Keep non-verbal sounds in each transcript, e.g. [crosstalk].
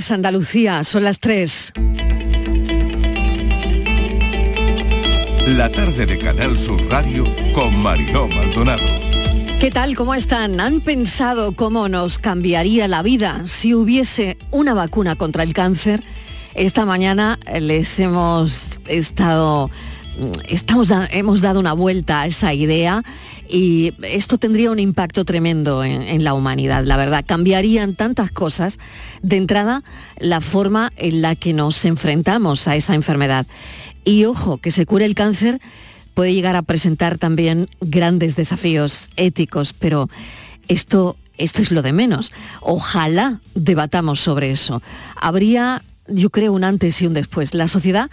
Santa Lucía, son las 3. La tarde de Canal Sur Radio con Mariló Maldonado. ¿Qué tal? ¿Cómo están? ¿Han pensado cómo nos cambiaría la vida si hubiese una vacuna contra el cáncer? Esta mañana les hemos estado estamos hemos dado una vuelta a esa idea y esto tendría un impacto tremendo en, la humanidad, la verdad. Cambiarían tantas cosas. De entrada, la forma en la que nos enfrentamos a esa enfermedad. Y ojo, que se cure el cáncer puede llegar a presentar también grandes desafíos éticos, pero esto, esto es lo de menos. Ojalá debatamos sobre eso. Habría, yo creo, un antes y un después. La sociedad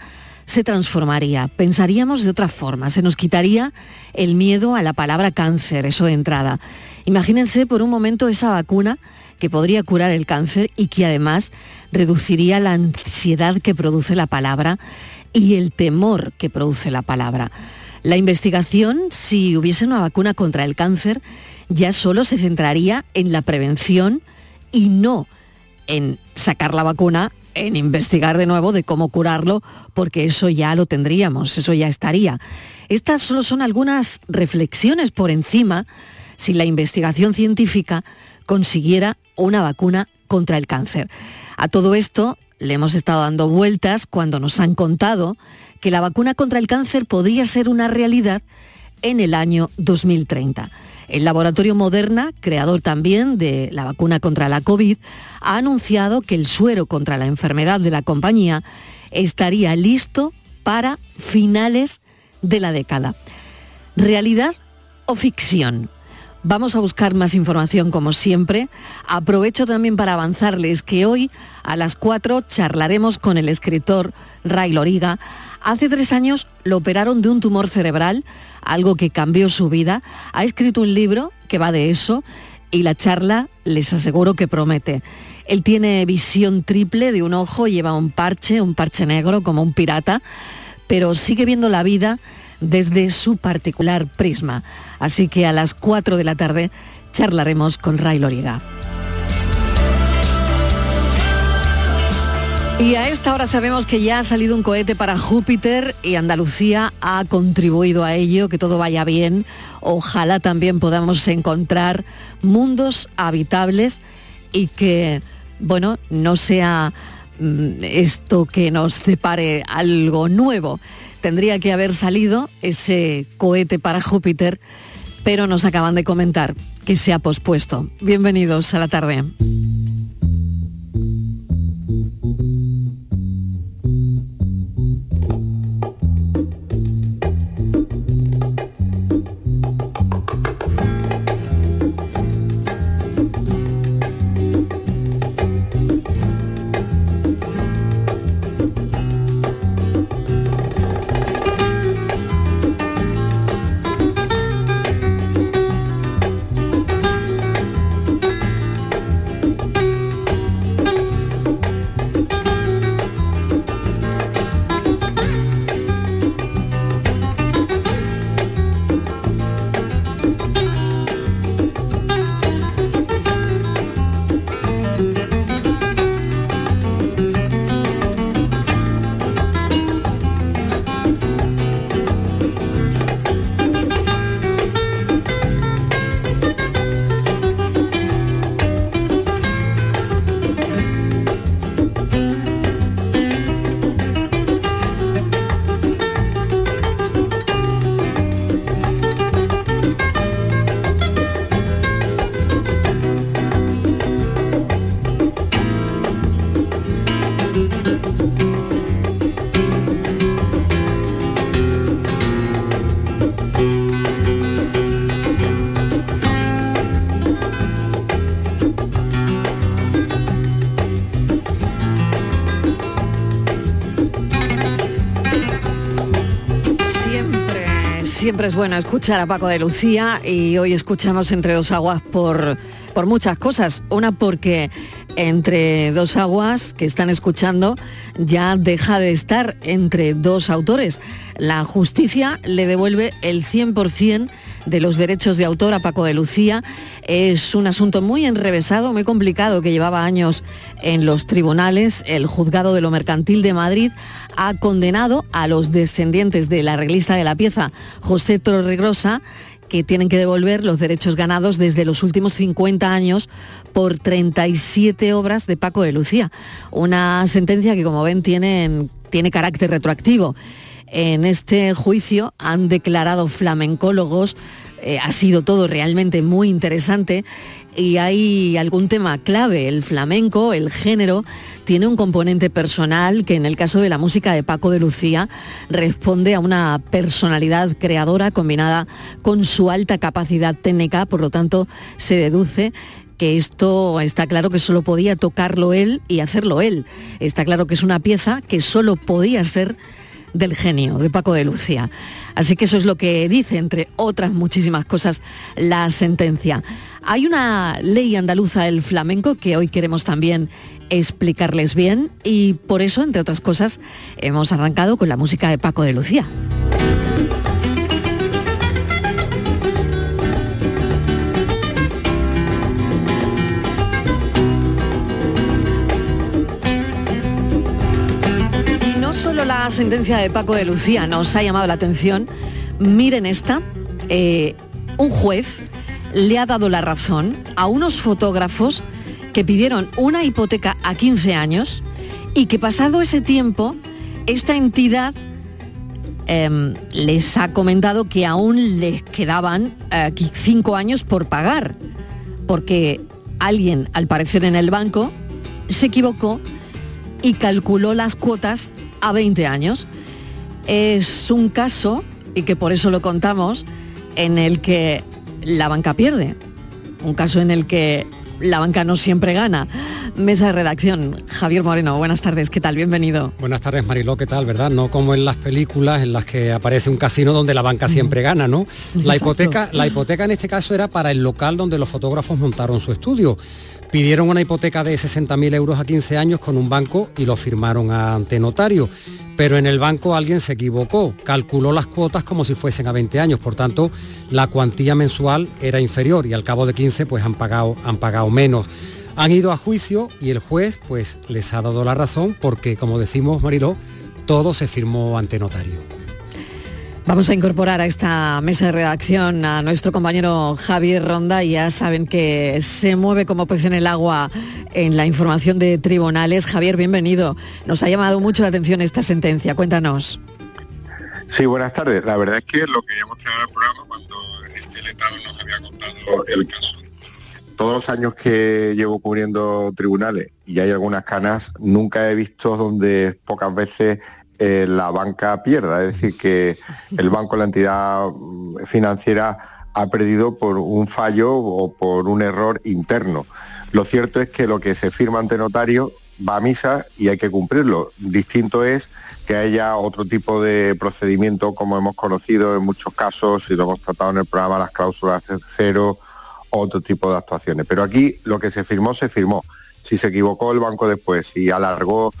se transformaría, pensaríamos de otra forma, se nos quitaría el miedo a la palabra cáncer, eso de entrada. Imagínense por un momento esa vacuna que podría curar el cáncer y que además reduciría la ansiedad que produce la palabra y el temor que produce la palabra. La investigación, si hubiese una vacuna contra el cáncer, ya solo se centraría en la prevención y no en sacar la vacuna en investigar de nuevo de cómo curarlo, porque eso ya lo tendríamos, eso ya estaría. Estas solo son algunas reflexiones por encima si la investigación científica consiguiera una vacuna contra el cáncer. A todo esto le hemos estado dando vueltas cuando nos han contado que la vacuna contra el cáncer podría ser una realidad en el año 2030. El laboratorio Moderna, creador también de la vacuna contra la COVID, ha anunciado que el suero contra la enfermedad de la compañía estaría listo para finales de la década. ¿Realidad o ficción? Vamos a buscar más información como siempre. Aprovecho también para avanzarles que hoy a las 4 charlaremos con el escritor Ray Loriga. Hace tres años lo operaron de un tumor cerebral algo que cambió su vida. Ha escrito un libro que va de eso y la charla les aseguro que promete. Él tiene visión triple de un ojo, lleva un parche, un parche negro como un pirata, pero sigue viendo la vida desde su particular prisma. Así que a las 4 de la tarde charlaremos con Ray Loriga. Y a esta hora sabemos que ya ha salido un cohete para Júpiter y Andalucía ha contribuido a ello, que todo vaya bien. Ojalá también podamos encontrar mundos habitables y que, bueno, no sea mm, esto que nos depare algo nuevo. Tendría que haber salido ese cohete para Júpiter, pero nos acaban de comentar que se ha pospuesto. Bienvenidos a la tarde. Es bueno escuchar a Paco de Lucía y hoy escuchamos Entre dos aguas por, por muchas cosas. Una porque Entre dos aguas que están escuchando ya deja de estar entre dos autores. La justicia le devuelve el 100% de los derechos de autor a Paco de Lucía. Es un asunto muy enrevesado, muy complicado, que llevaba años en los tribunales. El juzgado de lo mercantil de Madrid ha condenado a los descendientes de la reglista de la pieza, José Torregrosa, que tienen que devolver los derechos ganados desde los últimos 50 años por 37 obras de Paco de Lucía. Una sentencia que, como ven, tiene, tiene carácter retroactivo. En este juicio han declarado flamencólogos, eh, ha sido todo realmente muy interesante y hay algún tema clave, el flamenco, el género, tiene un componente personal que en el caso de la música de Paco de Lucía responde a una personalidad creadora combinada con su alta capacidad técnica, por lo tanto se deduce que esto está claro que solo podía tocarlo él y hacerlo él. Está claro que es una pieza que solo podía ser del genio de Paco de Lucía. Así que eso es lo que dice, entre otras muchísimas cosas, la sentencia. Hay una ley andaluza del flamenco que hoy queremos también explicarles bien y por eso, entre otras cosas, hemos arrancado con la música de Paco de Lucía. La sentencia de Paco de Lucía nos ha llamado la atención. Miren esta, eh, un juez le ha dado la razón a unos fotógrafos que pidieron una hipoteca a 15 años y que pasado ese tiempo, esta entidad em, les ha comentado que aún les quedaban 5 eh, años por pagar, porque alguien, al parecer en el banco, se equivocó y calculó las cuotas a 20 años. Es un caso, y que por eso lo contamos, en el que la banca pierde. Un caso en el que la banca no siempre gana. Mesa de redacción, Javier Moreno, buenas tardes, ¿qué tal? Bienvenido. Buenas tardes, Mariló, ¿qué tal? ¿Verdad? No como en las películas en las que aparece un casino donde la banca siempre gana, ¿no? La hipoteca, la hipoteca en este caso era para el local donde los fotógrafos montaron su estudio. Pidieron una hipoteca de 60.000 euros a 15 años con un banco y lo firmaron ante notario. Pero en el banco alguien se equivocó, calculó las cuotas como si fuesen a 20 años, por tanto la cuantía mensual era inferior y al cabo de 15 pues han pagado, han pagado menos. Han ido a juicio y el juez pues les ha dado la razón porque como decimos Mariló, todo se firmó ante notario. Vamos a incorporar a esta mesa de redacción a nuestro compañero Javier Ronda. Ya saben que se mueve como pez en el agua en la información de tribunales. Javier, bienvenido. Nos ha llamado mucho la atención esta sentencia. Cuéntanos. Sí, buenas tardes. La verdad es que lo que hemos traído al programa cuando este letrado nos había contado el caso. Todos los años que llevo cubriendo tribunales y hay algunas canas, nunca he visto donde pocas veces eh, la banca pierda. Es decir, que el banco, la entidad mm, financiera, ha perdido por un fallo o por un error interno. Lo cierto es que lo que se firma ante notario va a misa y hay que cumplirlo. Distinto es que haya otro tipo de procedimiento como hemos conocido en muchos casos y lo hemos tratado en el programa, las cláusulas cero, otro tipo de actuaciones. Pero aquí lo que se firmó, se firmó. Si se equivocó el banco después, si alargó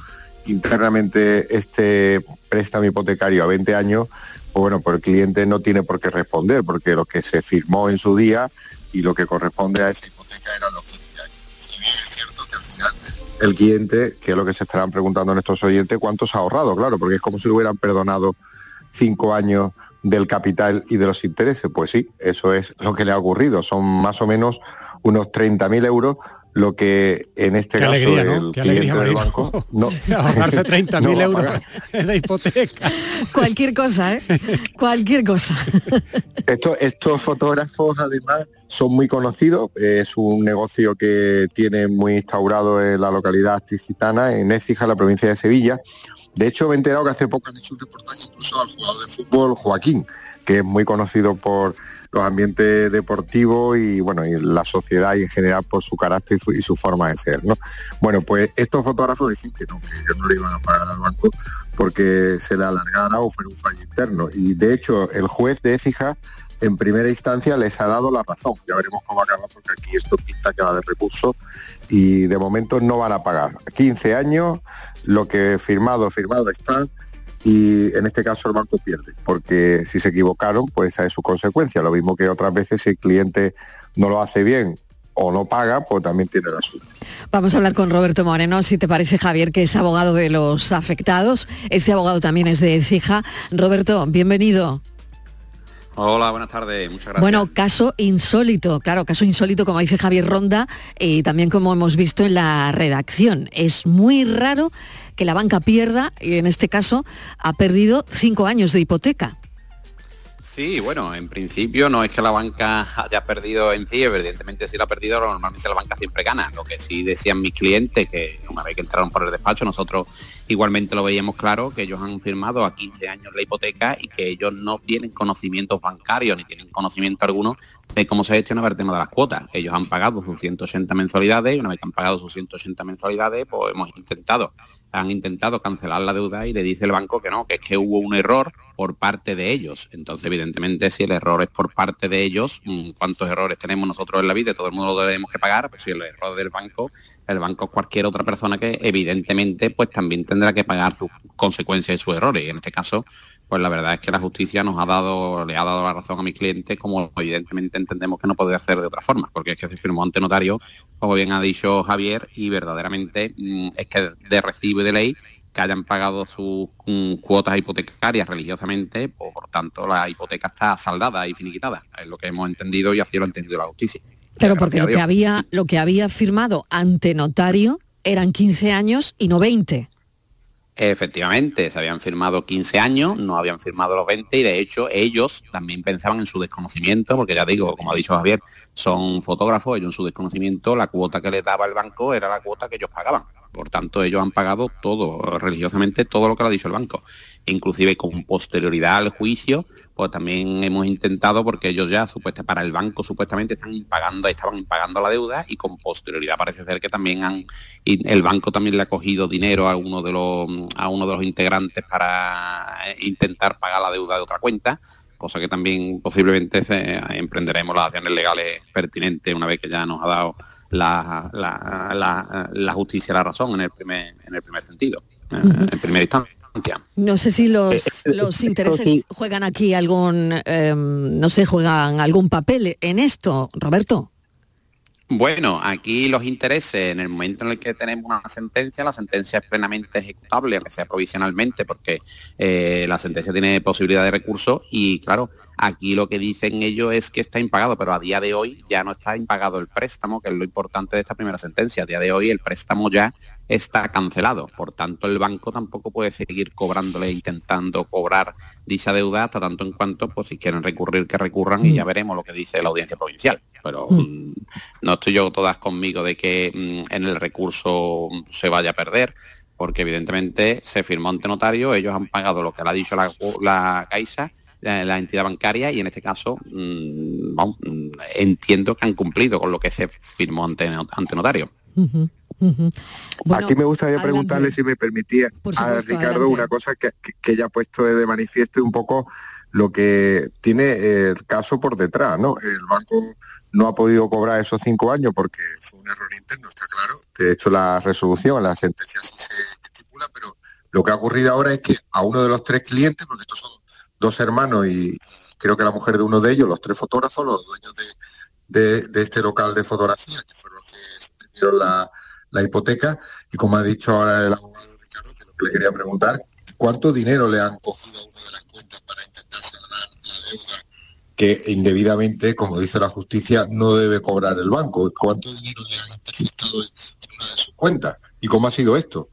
internamente este préstamo hipotecario a 20 años, pues bueno, pues el cliente no tiene por qué responder, porque lo que se firmó en su día y lo que corresponde a esa hipoteca eran los 15 años. Si es cierto que al final el cliente, que es lo que se estarán preguntando nuestros oyentes, ¿cuántos ha ahorrado? Claro, porque es como si le hubieran perdonado cinco años del capital y de los intereses. Pues sí, eso es lo que le ha ocurrido. Son más o menos unos 30.000 euros lo que en este caso el cliente del banco no. [laughs] Ahorrarse 30.000 [laughs] euros de hipoteca. [laughs] Cualquier cosa ¿eh? cualquier cosa. Estos, estos fotógrafos además son muy conocidos. Es un negocio que tiene muy instaurado en la localidad asticitana en Écija la provincia de Sevilla. De hecho me he enterado que hace poco han hecho un reportaje incluso al jugador de fútbol Joaquín que es muy conocido por los ambientes deportivos y bueno y la sociedad y en general por su carácter y su, forma de ser ¿no? bueno pues estos fotógrafos decían que no que ellos no le iban a pagar al banco porque se le alargara o fuera un fallo interno y de hecho el juez de Écija en primera instancia les ha dado la razón. Ya veremos cómo acaba porque aquí esto pinta que va de recursos y de momento no van a pagar. 15 años, lo que firmado, firmado está y en este caso el banco pierde, porque si se equivocaron, pues esa es su consecuencia. Lo mismo que otras veces si el cliente no lo hace bien o no paga, pues también tiene la suya. Vamos a hablar con Roberto Moreno, si te parece Javier, que es abogado de los afectados. Este abogado también es de Cija. Roberto, bienvenido. Hola, buenas tardes, muchas gracias. Bueno, caso insólito, claro, caso insólito, como dice Javier Ronda, y también como hemos visto en la redacción. Es muy raro que la banca pierda, y en este caso ha perdido cinco años de hipoteca. Sí, bueno, en principio no es que la banca haya perdido en sí, evidentemente si la ha perdido, normalmente la banca siempre gana. Lo que sí decían mis clientes, que una vez que entraron por el despacho, nosotros igualmente lo veíamos claro, que ellos han firmado a 15 años la hipoteca y que ellos no tienen conocimientos bancarios ni tienen conocimiento alguno de cómo se gestiona el tema de las cuotas. Ellos han pagado sus 180 mensualidades y una vez que han pagado sus 180 mensualidades, pues hemos intentado han intentado cancelar la deuda y le dice el banco que no, que es que hubo un error por parte de ellos. Entonces, evidentemente, si el error es por parte de ellos, mm, ¿cuántos errores tenemos nosotros en la vida? Todo el mundo lo debemos que pagar, pues si el error del banco, el banco es cualquier otra persona que evidentemente pues también tendrá que pagar sus consecuencias y sus errores. Y en este caso, pues la verdad es que la justicia nos ha dado, le ha dado la razón a mis clientes, como evidentemente entendemos que no puede hacer de otra forma, porque es que se firmó ante notario, como bien ha dicho Javier, y verdaderamente mm, es que de recibo y de ley que hayan pagado sus mm, cuotas hipotecarias religiosamente, por tanto la hipoteca está saldada y finiquitada. Es lo que hemos entendido y así lo ha entendido la justicia. Claro, porque lo que, había, lo que había firmado ante notario eran 15 años y no 20. Efectivamente, se habían firmado 15 años, no habían firmado los 20 y de hecho ellos también pensaban en su desconocimiento, porque ya digo, como ha dicho Javier, son fotógrafos, ellos en su desconocimiento la cuota que les daba el banco era la cuota que ellos pagaban. Por tanto, ellos han pagado todo, religiosamente, todo lo que le ha dicho el banco. Inclusive con posterioridad al juicio, pues también hemos intentado, porque ellos ya supuestamente para el banco supuestamente están impagando, estaban impagando la deuda y con posterioridad parece ser que también han, el banco también le ha cogido dinero a uno de los a uno de los integrantes para intentar pagar la deuda de otra cuenta cosa que también posiblemente emprenderemos las acciones legales pertinentes una vez que ya nos ha dado la, la, justicia la razón en el primer en el primer sentido, en primera instancia. No sé si los, eh, eh, los intereses juegan aquí algún, em, no sé, juegan algún papel en esto, Roberto. Bueno, aquí los intereses, en el momento en el que tenemos una sentencia, la sentencia es plenamente ejecutable, aunque sea provisionalmente, porque eh, la sentencia tiene posibilidad de recurso y claro, aquí lo que dicen ellos es que está impagado, pero a día de hoy ya no está impagado el préstamo, que es lo importante de esta primera sentencia. A día de hoy el préstamo ya está cancelado, por tanto el banco tampoco puede seguir cobrándole, intentando cobrar dicha deuda hasta tanto en cuanto, pues si quieren recurrir, que recurran y ya mm. veremos lo que dice la audiencia provincial. Pero mm. Mm, no estoy yo todas conmigo de que en el recurso se vaya a perder, porque evidentemente se firmó ante notario, ellos han pagado lo que le ha dicho la, la Caixa, la, entidad bancaria y en este caso entiendo que han cumplido con lo que se firmó ante, ante notario. Aquí me gustaría preguntarle si me permitía a Ricardo una cosa que, que, ya ha puesto de manifiesto un poco lo que tiene el caso por detrás, ¿no? El banco no ha podido cobrar esos cinco años porque fue un error interno, está claro. De hecho, la resolución, la sentencia sí se estipula, pero lo que ha ocurrido ahora es que a uno de los tres clientes, porque estos son dos hermanos y creo que la mujer de uno de ellos, los tres fotógrafos, los dueños de, este local de fotografía, que fueron los que tuvieron la la hipoteca y como ha dicho ahora el abogado Ricardo, que lo que le quería preguntar, ¿cuánto dinero le han cogido a una de las cuentas para intentar saldar la deuda que indebidamente, como dice la justicia, no debe cobrar el banco? ¿Cuánto dinero le han interceptado en una de sus cuentas? ¿Y cómo ha sido esto?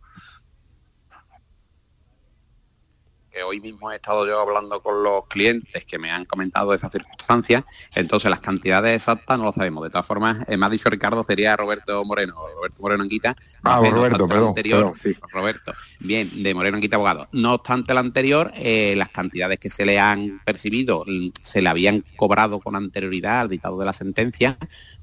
Hoy mismo he estado yo hablando con los clientes que me han comentado esa circunstancia, entonces las cantidades exactas no lo sabemos. De todas formas, eh, me ha dicho Ricardo, sería Roberto Moreno, Roberto Moreno Anguita. Ah, Roberto, perdón, anterior, Roberto, bien, de Moreno Anguita Abogado. No obstante el anterior, eh, las cantidades que se le han percibido se le habían cobrado con anterioridad al dictado de la sentencia,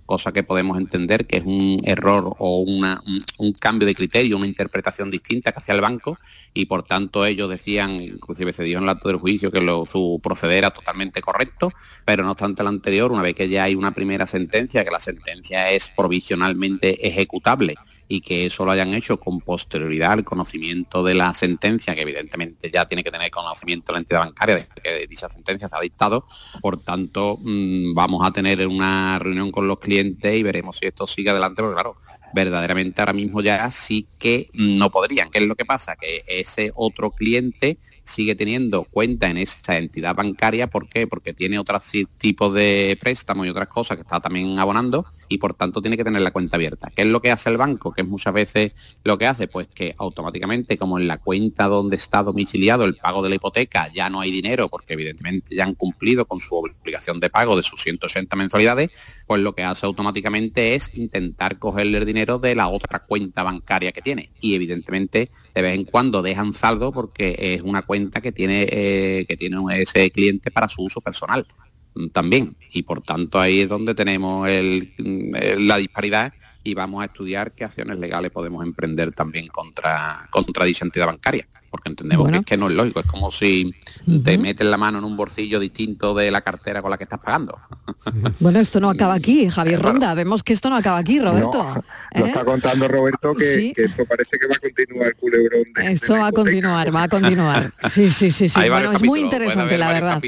cosa que podemos entender que es un error o una, un, cambio de criterio, una interpretación distinta que hacía el banco y por tanto ellos decían, inclusive se dio en el acto del juicio que su proceder era totalmente correcto, pero no obstante el anterior, una vez que ya hay una primera sentencia, que la sentencia es provisionalmente ejecutable y que eso lo hayan hecho con posterioridad al conocimiento de la sentencia, que evidentemente ya tiene que tener conocimiento la entidad bancaria de que dicha sentencia se ha dictado. Por tanto, mm, vamos a tener una reunión con los clientes y veremos si esto sigue adelante, porque claro, verdaderamente ahora mismo ya sí que no podrían. ¿Qué es lo que pasa? Que ese otro cliente sigue teniendo cuenta en esa entidad bancaria. ¿Por qué? Porque tiene otros tipos de préstamos y otras cosas que está también abonando y por tanto tiene que tener la cuenta abierta. ¿Qué es lo que hace el banco? Que es muchas veces lo que hace, pues que automáticamente como en la cuenta donde está domiciliado el pago de la hipoteca ya no hay dinero porque evidentemente ya han cumplido con su obligación de pago de sus 180 mensualidades, pues lo que hace automáticamente es intentar cogerle el dinero de la otra cuenta bancaria que tiene. Y evidentemente de vez en cuando dejan saldo porque es una cuenta que tiene, eh, que tiene ese cliente para su uso personal también. Y por tanto ahí es donde tenemos mm, la disparidad y vamos a estudiar qué acciones legales podemos emprender también contra, contra dicha entidad bancaria porque entendemos que, es que no es lógico, es como si te metes la mano en un bolsillo distinto de la cartera con la que estás pagando. [laughs] Bueno, esto no acaba aquí, Javier Ronda, vemos que esto no acaba aquí, Roberto. Lo está ¿eh? contando Roberto que, esto parece que va a continuar culebrón. esto va a continuar, va a continuar. Sí, sí, sí, sí. Bueno, es muy interesante, la verdad.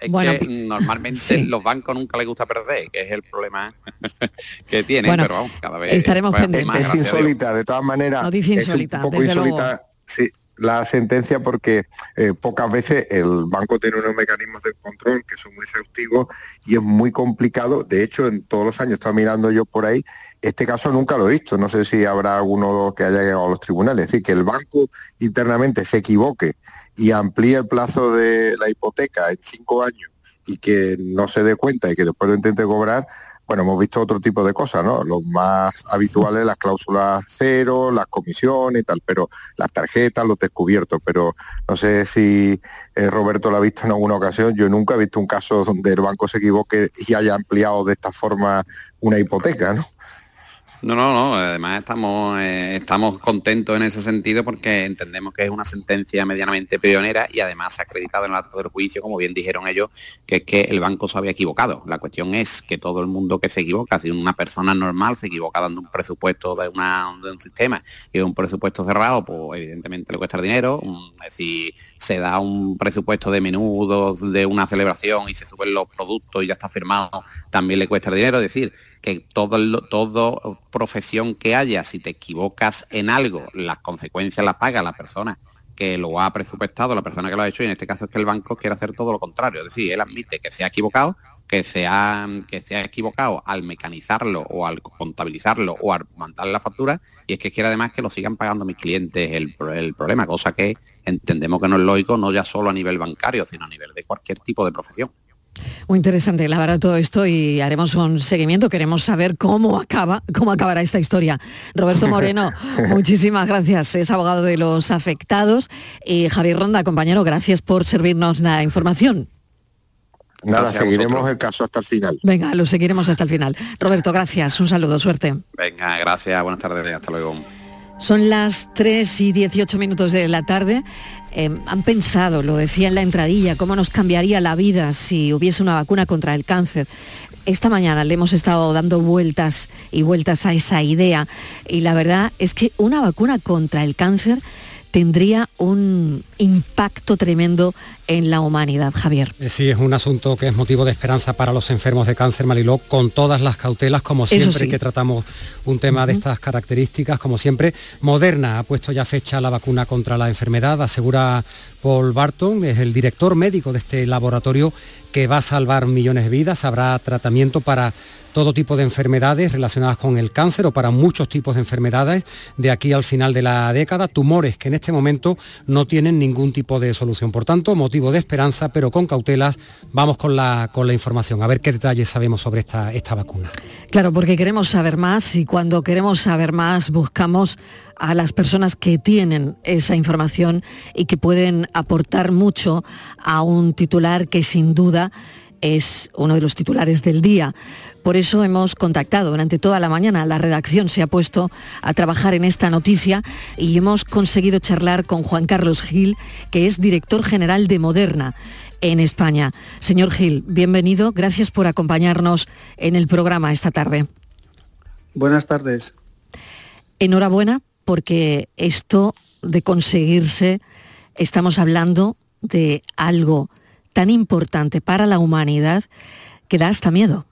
Es bueno, que normalmente los bancos nunca les gusta perder, que es el problema [laughs] que tienen, pero vamos, cada vez estaremos pendientes. Es insólita, de todas maneras. Noticia insólita, es un poco insólita. Sí, la sentencia porque eh, pocas veces el banco tiene unos mecanismos de control que son muy exhaustivos y es muy complicado. De hecho, en todos los años, estaba mirando yo por ahí, este caso nunca lo he visto. No sé si habrá alguno que haya llegado a los tribunales. Es decir, que el banco internamente se equivoque y amplíe el plazo de la hipoteca en cinco años y que no se dé cuenta y que después lo intente cobrar, bueno, hemos visto otro tipo de cosas, ¿no? Los más habituales, las cláusulas cero, las comisiones y tal, pero las tarjetas, los descubiertos, pero no sé si eh, Roberto lo ha visto en alguna ocasión, yo nunca he visto un caso donde el banco se equivoque y haya ampliado de esta forma una hipoteca, ¿no? No, no, no. Además estamos, eh, estamos contentos en ese sentido porque entendemos que es una sentencia medianamente pionera y además se ha acreditado en el acto del juicio, como bien dijeron ellos, que es que el banco se había equivocado. La cuestión es que todo el mundo que se equivoca, si una persona normal se equivoca dando un presupuesto de, un sistema y un presupuesto cerrado, pues evidentemente le cuesta dinero. Si se da un presupuesto de menudo de una celebración y se suben los productos y ya está firmado, también le cuesta dinero. Es decir, que todo, todo profesión que haya, si te equivocas en algo, las consecuencias las paga la persona que lo ha presupuestado, la persona que lo ha hecho, y en este caso es que el banco quiere hacer todo lo contrario. Es decir, él admite que se ha equivocado, que se ha, que se ha equivocado al mecanizarlo o al contabilizarlo o al mandar la factura, y es que quiere además que lo sigan pagando mis clientes el, el problema, cosa que entendemos que no es lógico, no ya solo a nivel bancario, sino a nivel de cualquier tipo de profesión. Muy interesante, la verdad, todo esto y haremos un seguimiento. Queremos saber cómo acaba, cómo acabará esta historia. Roberto Moreno, [laughs] muchísimas gracias. Es abogado de los afectados. Y Javier Ronda, compañero, gracias por servirnos la información. Nada, seguiremos el caso hasta el final. Venga, lo seguiremos hasta el final. Roberto, gracias. Un saludo, suerte. Venga, gracias. Buenas tardes. Hasta luego. Son las 3 y 18 minutos de la tarde. Eh, han pensado, lo decía en la entradilla, cómo nos cambiaría la vida si hubiese una vacuna contra el cáncer. Esta mañana le hemos estado dando vueltas y vueltas a esa idea y la verdad es que una vacuna contra el cáncer tendría un impacto tremendo en la humanidad, Javier. Eh, sí, es un asunto que es motivo de esperanza para los enfermos de cáncer, Mariló, con todas las cautelas, como siempre que tratamos un tema de estas características, como siempre. Moderna ha puesto ya fecha la vacuna contra la enfermedad, asegura Paul Barton, es el director médico de este laboratorio que va a salvar millones de vidas, habrá tratamiento para todo tipo de enfermedades relacionadas con el cáncer o para muchos tipos de enfermedades de aquí al final de la década, tumores que en este momento no tienen ningún tipo de solución. Por tanto, motivo de esperanza, pero con cautelas, vamos con la, con la información, a ver qué detalles sabemos sobre esta, esta vacuna. Claro, porque queremos saber más y cuando queremos saber más buscamos a las personas que tienen esa información y que pueden aportar mucho a un titular que sin duda es uno de los titulares del día. Por eso hemos contactado durante toda la mañana. La redacción se ha puesto a trabajar en esta noticia y hemos conseguido charlar con Juan Carlos Gil, que es director general de Moderna en España. Señor Gil, bienvenido. Gracias por acompañarnos en el programa esta tarde. Buenas tardes. enhorabuena porque esto de conseguirse, estamos hablando de algo tan importante para la humanidad que da hasta miedo.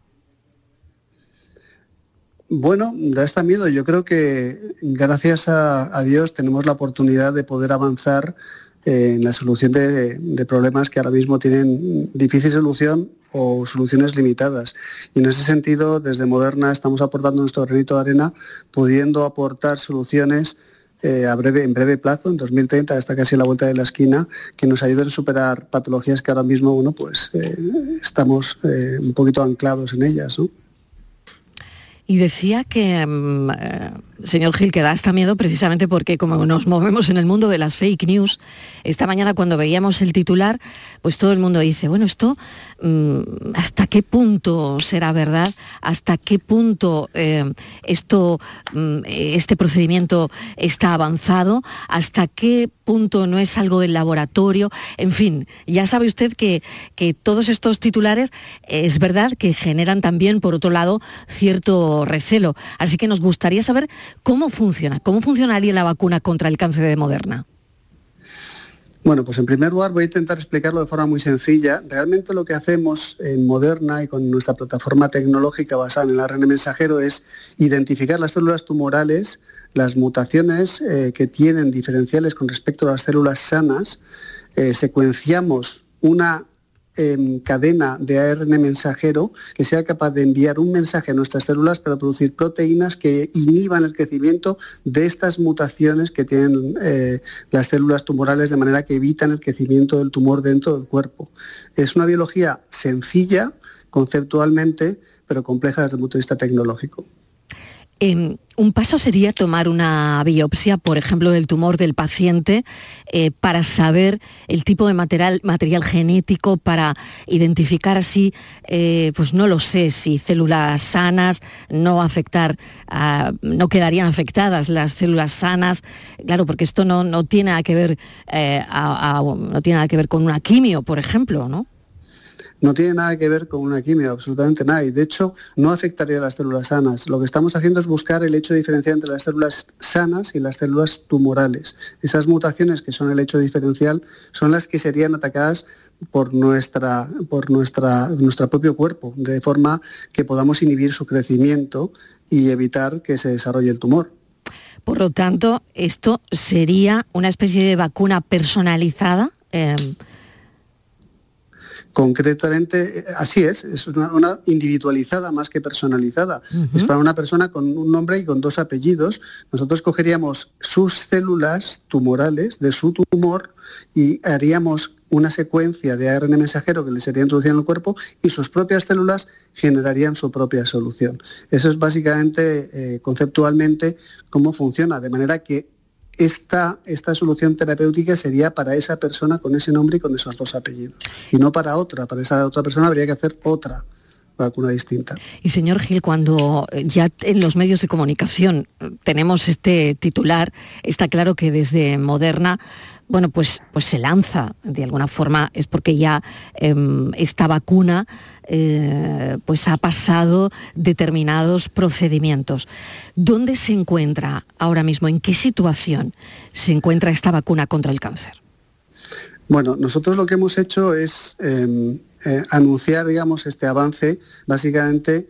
Bueno, da hasta miedo. Yo creo que gracias a, Dios tenemos la oportunidad de poder avanzar eh, en la solución de, problemas que ahora mismo tienen difícil solución o soluciones limitadas. Y en ese sentido, desde Moderna estamos aportando nuestro granito de arena, pudiendo aportar soluciones eh, en breve plazo, en 2030, está casi a la vuelta de la esquina, que nos ayuden a superar patologías que ahora mismo bueno, pues, eh, estamos un poquito anclados en ellas. Y decía que, mm, eh, señor Gil, que da hasta miedo precisamente porque como nos movemos en el mundo de las fake news, esta mañana cuando veíamos el titular, pues todo el mundo dice, bueno, esto, mm, ¿hasta qué punto será verdad? ¿Hasta qué punto eh, esto, mm, este procedimiento está avanzado? ¿Hasta qué punto no es algo del laboratorio? En fin, ya sabe usted que, que todos estos titulares es verdad que generan también, por otro lado, cierto recelo. Así que nos gustaría saber cómo funciona, cómo funcionaría la vacuna contra el cáncer de Moderna. Bueno, pues en primer lugar voy a intentar explicarlo de forma muy sencilla. Realmente lo que hacemos en Moderna y con nuestra plataforma tecnológica basada en el ARN mensajero es identificar las células tumorales, las mutaciones eh, que tienen diferenciales con respecto a las células sanas, eh, secuenciamos una cadena de ARN mensajero que sea capaz de enviar un mensaje a nuestras células para producir proteínas que inhiban el crecimiento de estas mutaciones que tienen eh, las células tumorales de manera que evitan el crecimiento del tumor dentro del cuerpo. Es una biología sencilla conceptualmente, pero compleja desde el punto de vista tecnológico. Em, un paso sería tomar una biopsia, por ejemplo, del tumor del paciente eh, para saber el tipo de material, genético, para identificar así, eh, pues no lo sé, si células sanas, no afectar, no quedarían afectadas las células sanas, claro, porque esto no, no tiene nada que ver, eh, no tiene nada que ver con una quimio, por ejemplo, ¿no? No tiene nada que ver con una quimio, absolutamente nada. Y de hecho, no afectaría a las células sanas. Lo que estamos haciendo es buscar el hecho diferencial entre las células sanas y las células tumorales. Esas mutaciones que son el hecho diferencial son las que serían atacadas por, nuestra, por nuestra, nuestro propio cuerpo, de forma que podamos inhibir su crecimiento y evitar que se desarrolle el tumor. Por lo tanto, esto sería una especie de vacuna personalizada. Em, Concretamente, eh, así es, es una, individualizada más que personalizada. Es para una persona con un nombre y con dos apellidos. Nosotros cogeríamos sus células tumorales de su tumor y haríamos una secuencia de ARN mensajero que le sería introducida en el cuerpo y sus propias células generarían su propia solución. Eso es básicamente, eh, conceptualmente, cómo funciona, de manera que esta, esta solución terapéutica sería para esa persona con ese nombre y con esos dos apellidos. Y no para otra. Para esa otra persona habría que hacer otra vacuna distinta. Y señor Gil, cuando ya en los medios de comunicación tenemos este titular, está claro que desde Moderna bueno, pues, pues se lanza de alguna forma, es porque ya em, esta vacuna eh, pues ha pasado determinados procedimientos. ¿Dónde se encuentra ahora mismo? ¿En qué situación se encuentra esta vacuna contra el cáncer? Bueno, nosotros lo que hemos hecho es em, eh, anunciar, digamos, este avance básicamente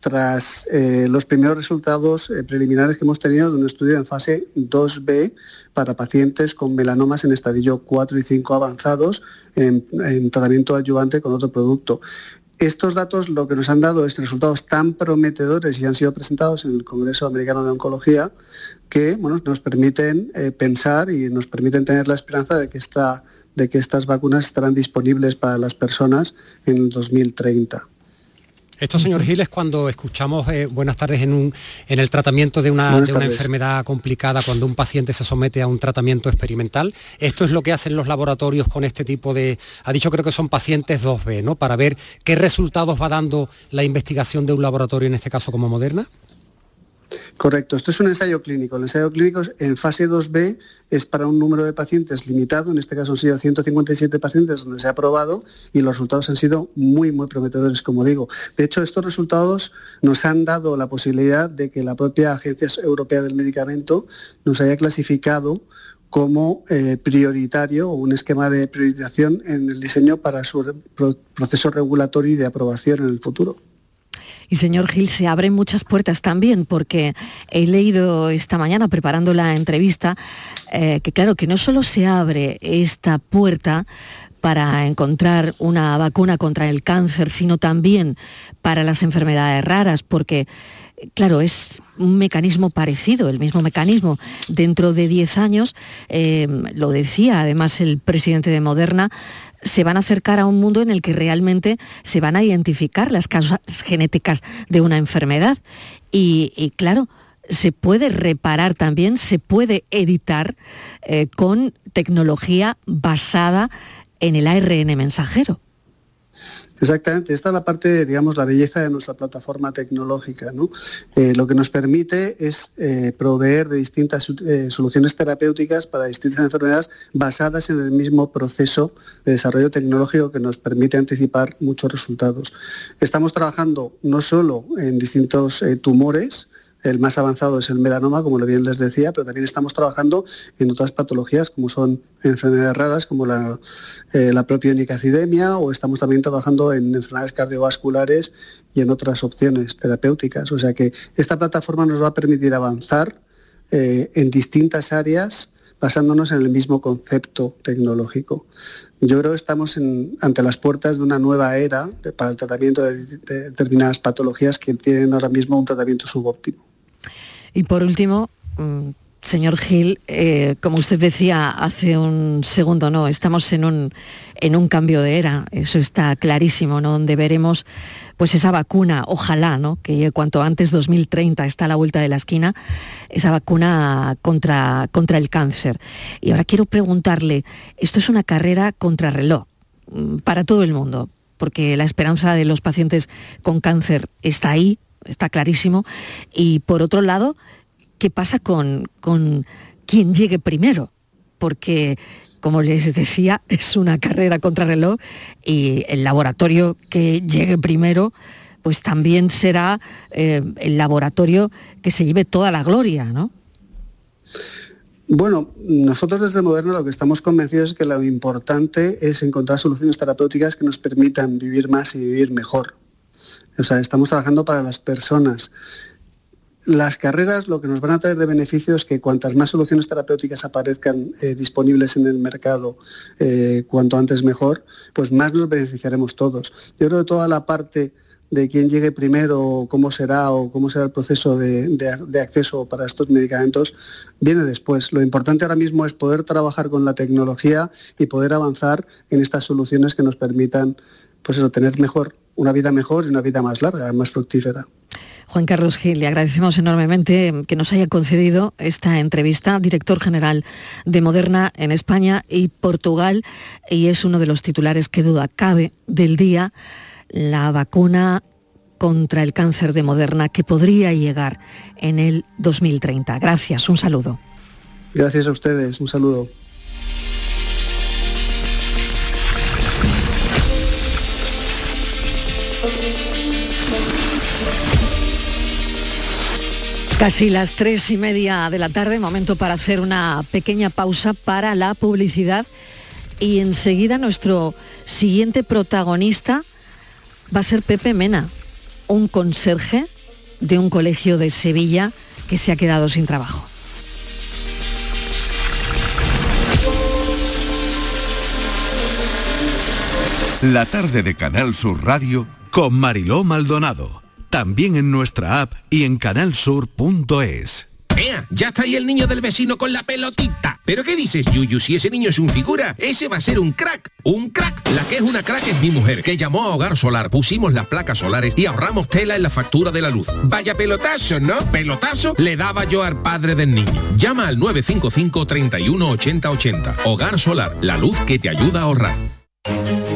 tras eh, los primeros resultados eh, preliminares que hemos tenido de un estudio en fase 2B para pacientes con melanomas en estadio 4 y 5 avanzados en, tratamiento adyuvante con otro producto. Estos datos lo que nos han dado es resultados tan prometedores y han sido presentados en el Congreso Americano de Oncología que bueno, nos permiten eh, pensar y nos permiten tener la esperanza de que, esta, de que estas vacunas estarán disponibles para las personas en el 2030. Esto, señor Gil, es cuando escuchamos eh, buenas tardes en, un, en el tratamiento de una, de una enfermedad complicada, cuando un paciente se somete a un tratamiento experimental. Esto es lo que hacen los laboratorios con este tipo de... Ha dicho creo que son pacientes 2B, ¿no? Para ver qué resultados va dando la investigación de un laboratorio, en este caso como Moderna. Correcto, esto es un ensayo clínico. El ensayo clínico en fase 2B es para un número de pacientes limitado, en este caso han sido 157 pacientes donde se ha probado y los resultados han sido muy, muy prometedores, como digo. De hecho, estos resultados nos han dado la posibilidad de que la propia Agencia Europea del Medicamento nos haya clasificado como eh, prioritario o un esquema de priorización en el diseño para su proceso regulatorio y de aprobación en el futuro. Y señor Gil, se abren muchas puertas también, porque he leído esta mañana preparando la entrevista eh, que claro, que no solo se abre esta puerta para encontrar una vacuna contra el cáncer, sino también para las enfermedades raras, porque claro, es un mecanismo parecido, el mismo mecanismo. Dentro de 10 años, eh, lo decía además el presidente de Moderna, se van a acercar a un mundo en el que realmente se van a identificar las causas genéticas de una enfermedad. Y, claro, se puede reparar también, se puede editar eh, con tecnología basada en el ARN mensajero. Exactamente, esta es la parte, digamos, la belleza de nuestra plataforma tecnológica. Eh, lo que nos permite es eh, proveer de distintas eh, soluciones terapéuticas para distintas enfermedades basadas en el mismo proceso de desarrollo tecnológico que nos permite anticipar muchos resultados. Estamos trabajando no solo en distintos tumores, el más avanzado es el melanoma, como bien les decía, pero también estamos trabajando en otras patologías como son enfermedades raras como la, eh, propia unicacidemia o estamos también trabajando en enfermedades cardiovasculares y en otras opciones terapéuticas. O sea que esta plataforma nos va a permitir avanzar eh, en distintas áreas basándonos en el mismo concepto tecnológico. Yo creo que estamos ante las puertas de una nueva era para el tratamiento de determinadas patologías que tienen ahora mismo un tratamiento subóptimo. Y por último, mm, señor Gil, eh, como usted decía hace un segundo, no, estamos en un, en un cambio de era, eso está clarísimo, ¿no? Donde veremos pues esa vacuna, ojalá, ¿no? Que cuanto antes 2030 está a la vuelta de la esquina, esa vacuna contra, contra el cáncer. Y ahora quiero preguntarle, esto es una carrera contra reloj mm, para todo el mundo, porque la esperanza de los pacientes con cáncer está ahí, está clarísimo. Y por otro lado, ¿qué pasa con, con quien llegue primero? Porque, como les decía, [laughs] es una carrera contrarreloj y el laboratorio que llegue primero, pues también será eh, el laboratorio que se lleve toda la gloria, ¿no? Bueno, nosotros desde Moderno lo que estamos convencidos es que lo importante es encontrar soluciones terapéuticas que nos permitan vivir más y vivir mejor. O sea, estamos trabajando para las personas. Las carreras lo que nos van a traer de beneficio es que cuantas más soluciones terapéuticas aparezcan eh, disponibles en el mercado, eh, cuanto antes mejor, pues más nos beneficiaremos todos. Yo creo que toda la parte de quién llegue primero, cómo será o cómo será el proceso de, acceso para estos medicamentos, viene después. Lo importante ahora mismo es poder trabajar con la tecnología y poder avanzar en estas soluciones que nos permitan pues eso, tener mejor una vida mejor y una vida más larga, más fructífera. Juan Carlos Gil, le agradecemos enormemente que nos haya concedido esta entrevista, director general de Moderna en España y Portugal, y es uno de los titulares que duda cabe del día, la vacuna contra el cáncer de Moderna que podría llegar en el 2030. Gracias, un saludo. Gracias a ustedes, un saludo. Casi las tres y media de la tarde, momento para hacer una pequeña pausa para la publicidad y enseguida nuestro siguiente protagonista va a ser Pepe Mena, un conserje de un colegio de Sevilla que se ha quedado sin trabajo. La tarde de Canal Sur Radio con Mariló Maldonado también en nuestra app y en canalsur.es. ¡Ea! Ya está ahí el niño del vecino con la pelotita. ¿Pero qué dices, Yuyu? Si ese niño es un figura, ese va a ser un crack. ¡Un crack! La que es una crack es mi mujer, que llamó a Hogar Solar, pusimos las placas solares y ahorramos tela en la factura de la luz. Vaya pelotazo, ¿no? Pelotazo le daba yo al padre del niño. Llama al 955 31 80 Hogar Solar, la luz que te ayuda a ahorrar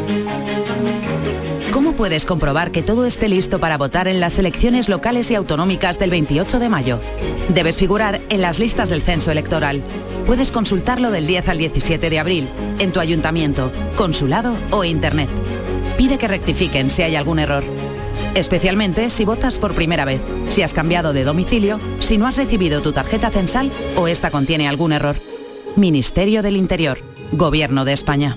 puedes comprobar que todo esté listo para votar en las elecciones locales y autonómicas del 28 de mayo. Debes figurar en las listas del censo electoral. Puedes consultarlo del 10 al 17 de abril, en tu ayuntamiento, consulado o internet. Pide que rectifiquen si hay algún error. Especialmente si votas por primera vez, si has cambiado de domicilio, si no has recibido tu tarjeta censal o esta contiene algún error. Ministerio del Interior, Gobierno de España.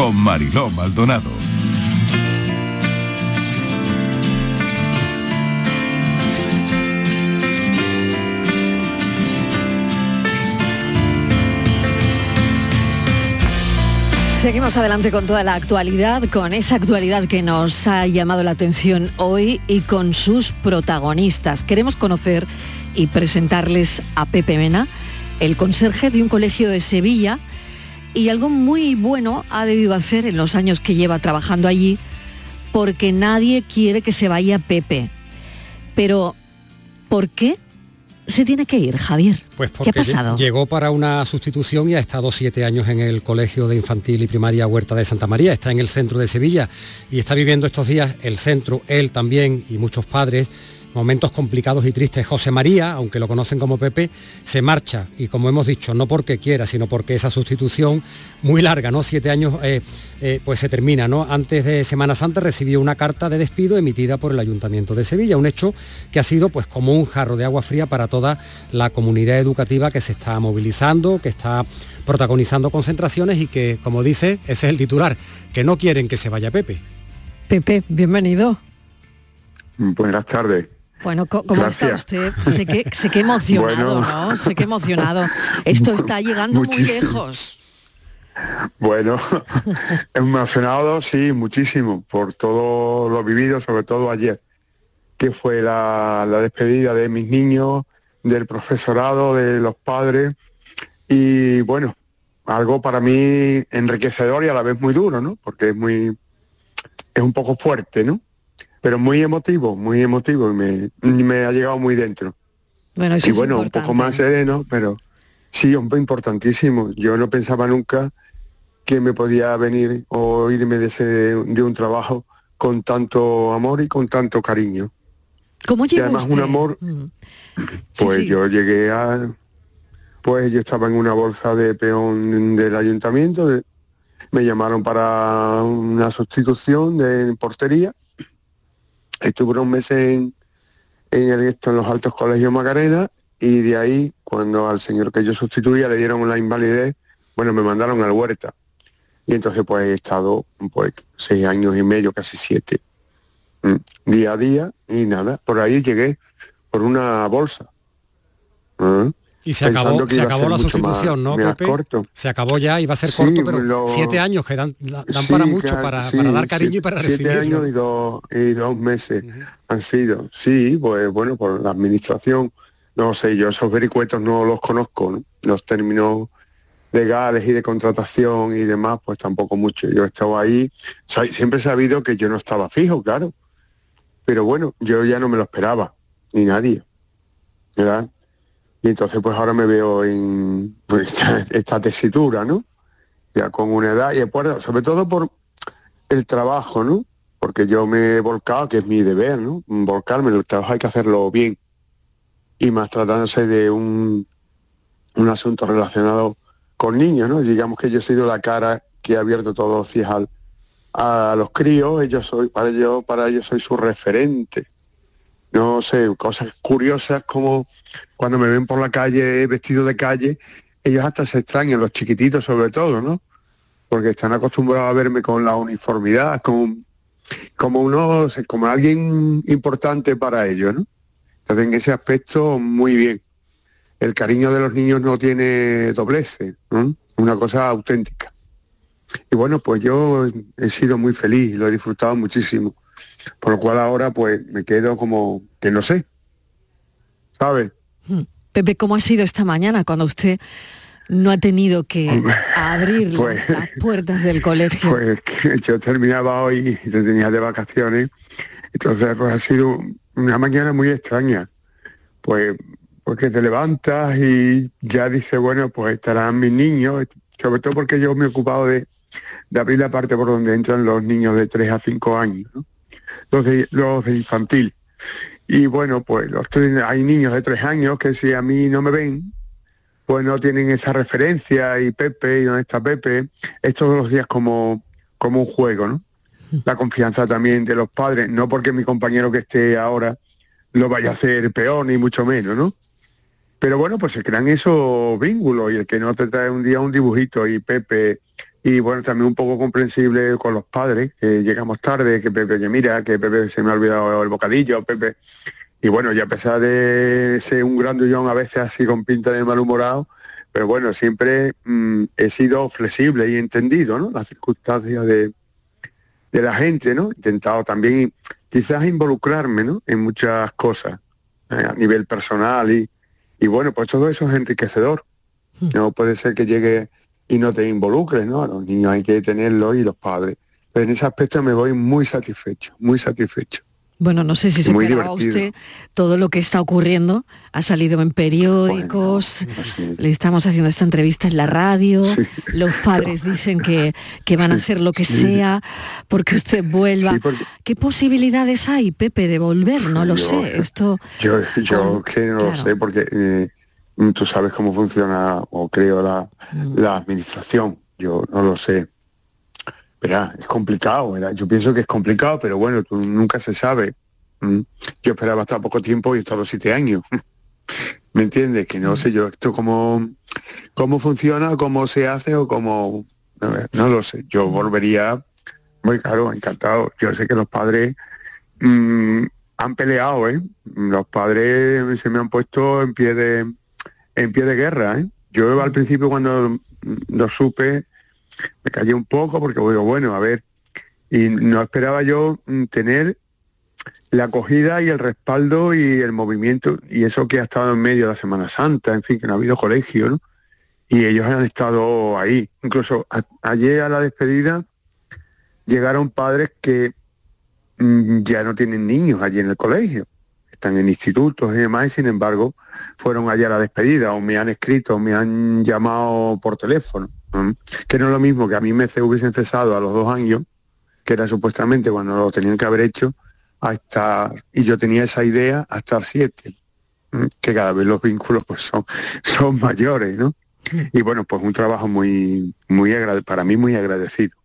con Mariló Maldonado. Seguimos adelante con toda la actualidad, con esa actualidad que nos ha llamado la atención hoy y con sus protagonistas. Queremos conocer y presentarles a Pepe Mena, el conserje de un colegio de Sevilla, y algo muy bueno ha debido hacer en los años que lleva trabajando allí, porque nadie quiere que se vaya Pepe. Pero, ¿por qué se tiene que ir, Javier? Pues ¿Qué porque ha pasado? llegó para una sustitución y ha estado siete años en el Colegio de Infantil y Primaria Huerta de Santa María. Está en el centro de Sevilla y está viviendo estos días el centro, él también y muchos padres momentos complicados y tristes. José María, aunque lo conocen como Pepe, se marcha y como hemos dicho, no porque quiera, sino porque esa sustitución muy larga, ¿no? Siete años, eh, eh, pues se termina, ¿no? Antes de Semana Santa recibió una carta de despido emitida por el Ayuntamiento de Sevilla, un hecho que ha sido pues como un jarro de agua fría para toda la comunidad educativa que se está movilizando, que está protagonizando concentraciones y que, como dice, ese es el titular, que no quieren que se vaya Pepe. Pepe, bienvenido. Buenas tardes. Bueno, ¿cómo está usted? Sé que, sé que emocionado, Bueno. ¿no? Sé que emocionado. Esto está llegando muy lejos. Bueno, [laughs] emocionado, sí, muchísimo, por todo lo vivido, sobre todo ayer, que fue la, la despedida de mis niños, del profesorado, de los padres, y bueno, algo para mí enriquecedor y a la vez muy duro, ¿no? Porque es muy, es un poco fuerte, ¿no? Pero muy emotivo, muy emotivo, y me, me ha llegado muy dentro. Bueno, eso y es bueno, un poco más sereno, pero sí, un importantísimo. Yo no pensaba nunca que me podía venir o irme de, ese, de un trabajo con tanto amor y con tanto cariño. ¿Cómo Y llegó además usted? un amor, Mm. pues sí. yo llegué a, pues yo estaba en una bolsa de peón del ayuntamiento, de- me llamaron para una sustitución de portería, estuve unos meses en, en el en los altos colegios Macarena y de ahí cuando al señor que yo sustituía le dieron la invalidez, bueno me mandaron al huerta y entonces pues he estado pues seis años y medio, casi siete, mm, día a día y nada, por ahí llegué por una bolsa. ¿eh? Y se acabó, se acabó la sustitución, más- ¿no, más Pepe? corto. Se acabó ya, iba a ser Sí, corto, pero lo- siete años que dan, dan Sí, para mucho, claro, para, sí, para dar cariño y siete- para siete recibirlo. años y dos, y dos meses han sido. Sí, pues bueno, por la administración, no sé, yo esos vericuetos no los conozco, ¿no? los términos legales y de contratación y demás, pues tampoco mucho. Yo he estado ahí, siempre he sabido que yo no estaba fijo, claro. Pero bueno, yo ya no me lo esperaba, ni nadie. ¿Verdad? Y entonces pues ahora me veo en pues, [laughs] esta, esta tesitura, ¿no? Ya con una edad, y por- sobre todo por el trabajo, ¿no? Porque yo me he volcado, que es mi deber, ¿no? Volcarme, el trabajo hay que hacerlo bien. Y más tratándose de un, un asunto relacionado con niños, ¿no? Digamos que yo he sido la cara que ha abierto todos los CIEJAL a los críos, ellos soy, para ellos, para ellos soy su referente. No sé, cosas curiosas como cuando me ven por la calle vestido de calle, ellos hasta se extrañan, los chiquititos sobre todo, ¿no? Porque están acostumbrados a verme con la uniformidad, como uno, como alguien importante para ellos, ¿no? Entonces en ese aspecto muy bien. El cariño de los niños no tiene doblece, ¿no? una cosa auténtica. Y bueno, pues yo he sido muy feliz, lo he disfrutado muchísimo. Por lo cual ahora pues me quedo como que no sé. ¿Sabes? Hmm. Pepe, ¿cómo ha sido esta mañana cuando usted no ha tenido que abrir Pues- las puertas del colegio? [laughs] Pues yo terminaba hoy y te tenía de vacaciones. Entonces pues ha sido una mañana muy extraña. Pues porque te levantas y ya dices, bueno, pues estarán mis niños, sobre todo porque yo me he ocupado de, de abrir la parte por donde entran los niños de 3 a 5 años, ¿no? Los, de, los de infantil. Y bueno, pues los tres- hay niños de 3 años que si a mí no me ven, pues no tienen esa referencia y Pepe, y dónde está Pepe, es todos los días como, como un juego, ¿no? [laughs] La confianza también de los padres, no porque mi compañero que esté ahora lo vaya a hacer peor, ni mucho menos, ¿no? Pero bueno, pues se crean esos vínculos y el que no te trae un día un dibujito y Pepe, y bueno, también un poco comprensible con los padres, que llegamos tarde, que Pepe, que mira, que Pepe se me ha olvidado el bocadillo, Pepe. Y bueno, y a pesar de ser un grandullón a veces así con pinta de malhumorado, pero bueno, siempre mm, he sido flexible y entendido, ¿no? Las circunstancias de, de la gente, ¿no? He intentado también quizás involucrarme, ¿no? En muchas cosas eh, a nivel personal y, y bueno, pues todo eso es enriquecedor. No puede ser que llegue y no te involucres, ¿no? A los niños hay que tenerlos y los padres. Pero en ese aspecto me voy muy satisfecho, muy satisfecho. Bueno, no sé si se esperaba usted todo lo que está ocurriendo. Ha salido en periódicos, le estamos haciendo esta entrevista en la radio, los padres dicen que, que van a hacer lo que sea porque usted vuelva. Porque- ¿Qué posibilidades hay, Pepe, de volver? No lo Yo- sé. Esto Yo, yo que no lo sé porque eh, tú sabes cómo funciona o creo la, la administración. Yo no lo sé. Verá, es complicado. verá. Yo pienso que es complicado, pero bueno, tú nunca se sabe. Mm. Yo esperaba hasta poco tiempo y he estado siete años. [laughs] ¿Me entiendes? Que no sé yo esto cómo, cómo funciona, cómo se hace o cómo... ver, No lo sé. Yo volvería muy claro, encantado. Yo sé que los padres mm, han peleado, ¿eh? Los padres se me han puesto en pie de en pie de guerra, ¿eh? Yo al principio cuando lo supe me callé un poco porque digo, bueno, a ver, y no esperaba yo mm, tener la acogida y el respaldo y el movimiento y eso que ha estado en medio de la Semana Santa, en fin, que no ha habido colegio, ¿no? Y ellos han estado ahí. Incluso ayer a la despedida llegaron padres que mm, ya no tienen niños allí en el colegio, están en institutos y demás, y sin embargo fueron allá a la despedida o me han escrito o me han llamado por teléfono, que no es lo mismo que a mí me hubiesen cesado a los dos años, que era supuestamente cuando lo tenían que haber hecho, a estar, y yo tenía esa idea, a estar siete, que cada vez los vínculos pues son, son mayores, ¿no? Y bueno, pues un trabajo muy, muy para mí muy agradecido.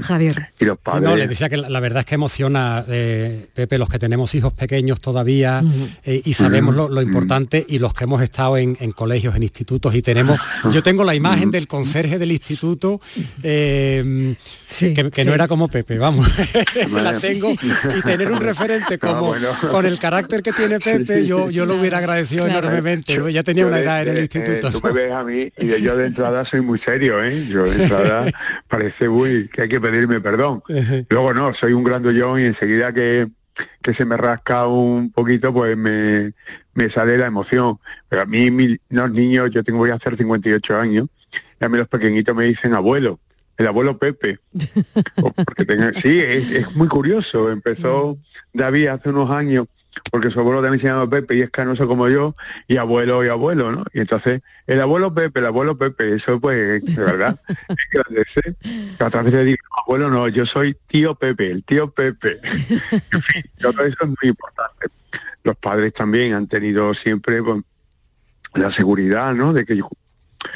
Javier. Y los padres. No, le decía que la, la verdad es que emociona, eh, Pepe, los que tenemos hijos pequeños todavía eh, y sabemos lo, lo importante y los que hemos estado en, en colegios, en institutos y tenemos, yo tengo la imagen del conserje del instituto eh, que, que no era como Pepe, vamos, [laughs] la tengo y tener un referente Ah, como bueno. con el carácter que tiene Pepe, yo, yo lo hubiera agradecido enormemente, yo ya tenía Yo una de- edad en el de- instituto. eh, tú me ves a mí y de- yo de entrada soy muy serio, ¿eh? Yo de entrada [laughs] parece muy que hay que pedirme perdón. Luego no, soy un grandullón y enseguida que, que se me rasca un poquito, pues me, me sale la emoción. Pero a mí, mi- los niños, yo tengo voy a hacer 58 años, y a mí los pequeñitos me dicen abuelo, el abuelo Pepe. [laughs] Porque tenga- sí, es, es muy curioso. Empezó David hace unos años, porque su abuelo también se llama Pepe y es canoso como yo, y abuelo y abuelo, ¿no? Y entonces, el abuelo Pepe, el abuelo Pepe, eso pues, de verdad, [laughs] es grandece. Que Otras veces digo, abuelo no, yo soy tío Pepe, el tío Pepe. [laughs] en fin, todo eso es muy importante. Los padres también han tenido siempre pues, la seguridad, ¿no? De que yo-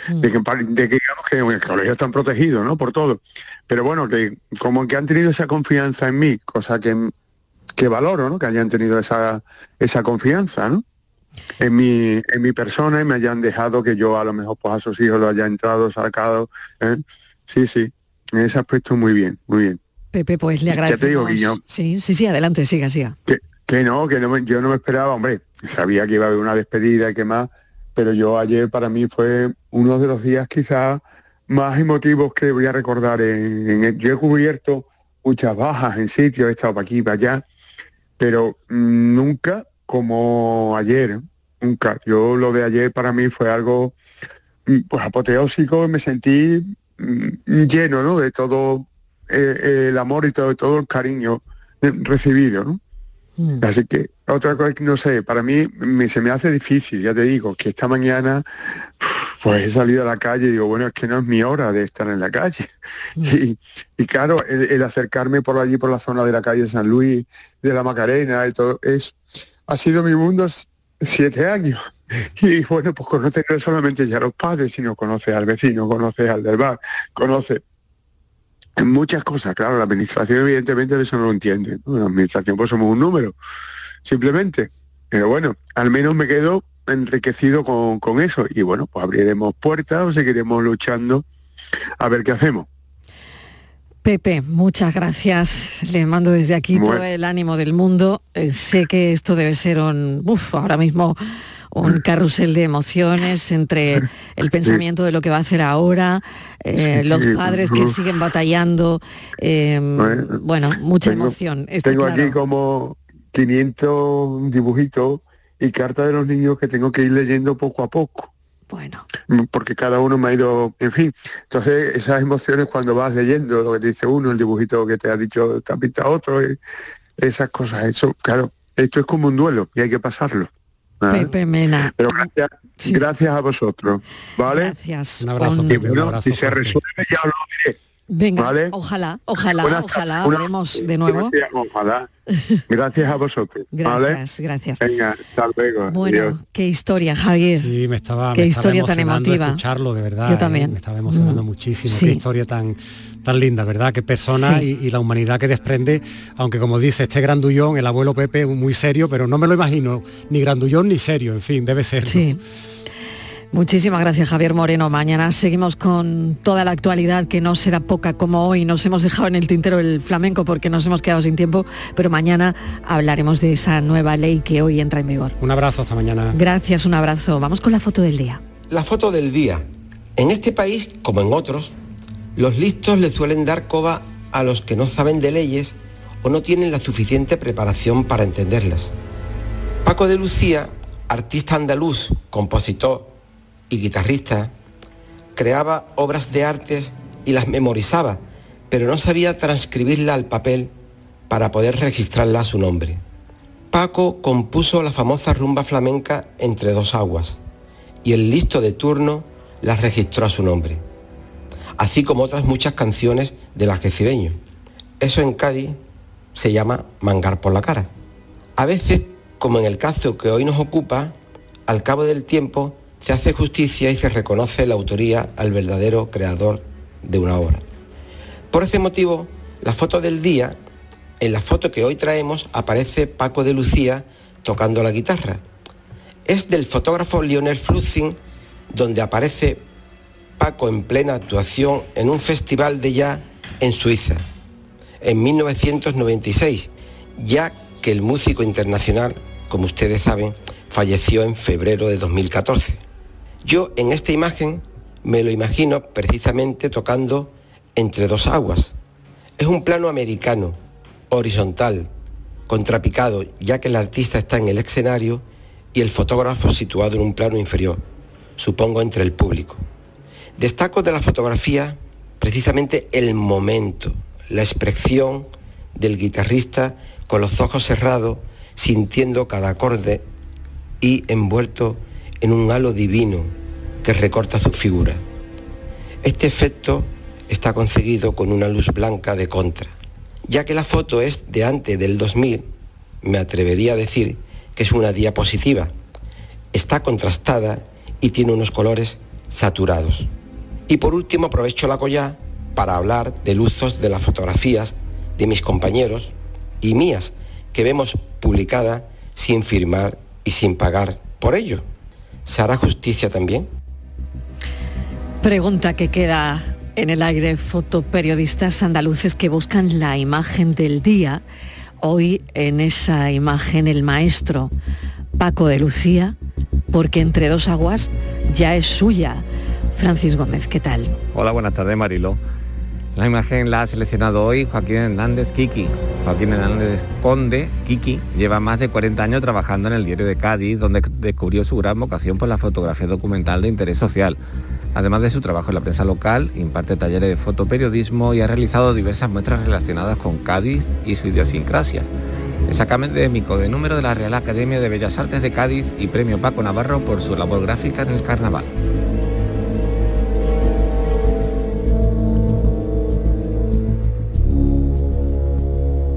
de que, pa- de que digamos que en el colegio están protegidos, ¿no? Por todo. Pero bueno, que como que han tenido esa confianza en mí, cosa que, que valoro, ¿no? Que hayan tenido esa, esa confianza, ¿no? En mi, en mi persona y me hayan dejado que yo a lo mejor pues a sus hijos lo haya entrado, sacado. ¿eh? Sí, sí, en ese aspecto muy bien, muy bien. Pepe, pues le Ya te digo. Guiñón. sí, sí, sí, adelante, siga, siga. Que, que no, que no yo no me esperaba, hombre, sabía que iba a haber una despedida y que más, pero yo ayer para mí fue uno de los días quizás más emotivos que voy a recordar. En, en el- yo he cubierto muchas bajas en sitios, he estado para aquí, para allá, pero mm, nunca como ayer, nunca. Yo lo de ayer para mí fue algo mm, pues apoteósico, me sentí mm, lleno ¿no? de todo eh, el amor y todo, todo el cariño eh, recibido, ¿no? Así que otra cosa que no sé, para mí me- se me hace difícil, ya te digo, que esta mañana pues he salido a la calle y digo, bueno, es que no es mi hora de estar en la calle. [laughs] Y, y claro, el, el acercarme por allí, por la zona de la calle San Luis, de la Macarena y todo, es, ha sido mi mundo siete años. [laughs] Y bueno, pues conoces no solamente ya a los padres, sino conoces al vecino, conoces al del bar, conoces muchas cosas. Claro, la administración evidentemente eso no lo entiende. ¿no? La administración pues somos un número, simplemente. Pero bueno, al menos me quedo enriquecido con, con eso. Y bueno, pues abriremos puertas o seguiremos luchando a ver qué hacemos. Pepe, muchas gracias. Le mando desde aquí Bueno. todo el ánimo del mundo. Eh, sé que esto debe ser un, uf, ahora mismo un [laughs] carrusel de emociones entre el pensamiento de lo que va a hacer ahora, eh, Sí, los padres que uf. siguen batallando, eh, Bueno, bueno, mucha tengo- emoción. está Tengo claro. aquí como 500 dibujitos y cartas de los niños que tengo que ir leyendo poco a poco. Bueno. Porque cada uno me ha ido, en fin. Entonces, esas emociones cuando vas leyendo lo que te dice uno, el dibujito que te ha dicho, te ha pintado otro, y esas cosas, eso, claro, esto es como un duelo y hay que pasarlo. ¿ah? Pepe Mena. Pero gracias, gracias a vosotros, ¿vale? Gracias. Un abrazo, Pepe, un abrazo si se resuelve ya os lo diré. Venga, ¿Vale? ojalá, ojalá, ojalá una- hablemos de nuevo. Gracias, ojalá. Gracias a vosotros. ¿vale? Gracias, gracias. Venga, hasta luego. Bueno, Adiós. qué historia, Javier. Sí, me estaba, Qué me estaba historia tan emocionando emotiva. escucharlo, de verdad. Yo ¿eh? también. Me estaba emocionando Mm. muchísimo. Sí. Qué historia tan, tan linda, ¿verdad? Qué persona Sí. y, y la humanidad que desprende, aunque como dice este grandullón, el abuelo Pepe, muy serio, pero no me lo imagino, ni grandullón ni serio, en fin, debe ser. Sí. Muchísimas gracias Javier Moreno. Mañana seguimos con toda la actualidad que no será poca como hoy. Nos hemos dejado en el tintero el flamenco porque nos hemos quedado sin tiempo, pero mañana hablaremos de esa nueva ley que hoy entra en vigor. Un abrazo, hasta mañana. Gracias, un abrazo. Vamos con la foto del día. La foto del día. En este país, como en otros, los listos le suelen dar coba a los que no saben de leyes o no tienen la suficiente preparación para entenderlas. Paco de Lucía, artista andaluz, compositor y guitarrista, creaba obras de artes y las memorizaba, pero no sabía transcribirla al papel para poder registrarla a su nombre. Paco compuso la famosa rumba flamenca Entre dos aguas y el listo de turno la registró a su nombre, así como otras muchas canciones del algecireño. Eso en Cádiz se llama mangar por la cara. A veces, como en el caso que hoy nos ocupa, al cabo del tiempo se hace justicia y se reconoce la autoría al verdadero creador de una obra. Por ese motivo, la foto del día, en la foto que hoy traemos, aparece Paco de Lucía tocando la guitarra. Es del fotógrafo Lionel Fluxing, donde aparece Paco en plena actuación en un festival de jazz en Suiza, en 1996, ya que el músico internacional, como ustedes saben, falleció en febrero de 2014. Yo en esta imagen me lo imagino precisamente tocando entre dos aguas. Es un plano americano, horizontal, contrapicado, ya que el artista está en el escenario y el fotógrafo situado en un plano inferior, supongo entre el público. Destaco de la fotografía precisamente el momento, la expresión del guitarrista con los ojos cerrados, sintiendo cada acorde y envuelto en un halo divino que recorta su figura. Este efecto está conseguido con una luz blanca de contra. Ya que la foto es de antes del 2000, me atrevería a decir que es una diapositiva. Está contrastada y tiene unos colores saturados. Y por último aprovecho la collá para hablar del uso de las fotografías de mis compañeros y mías que vemos publicadas sin firmar y sin pagar por ello. ¿Se hará justicia también? Pregunta que queda en el aire, fotoperiodistas andaluces que buscan la imagen del día. Hoy en esa imagen el maestro Paco de Lucía, porque entre dos aguas ya es suya. Francis Gómez, ¿qué tal? Hola, buenas tardes Marilo. La imagen la ha seleccionado hoy Joaquín Hernández Kiki. Joaquín Hernández Conde, Kiki, lleva más de 40 años trabajando en el diario de Cádiz, donde descubrió su gran vocación por la fotografía documental de interés social. Además de su trabajo en la prensa local, imparte talleres de fotoperiodismo y ha realizado diversas muestras relacionadas con Cádiz y su idiosincrasia. Es académico de número de la Real Academia de Bellas Artes de Cádiz y premio Paco Navarro por su labor gráfica en el carnaval.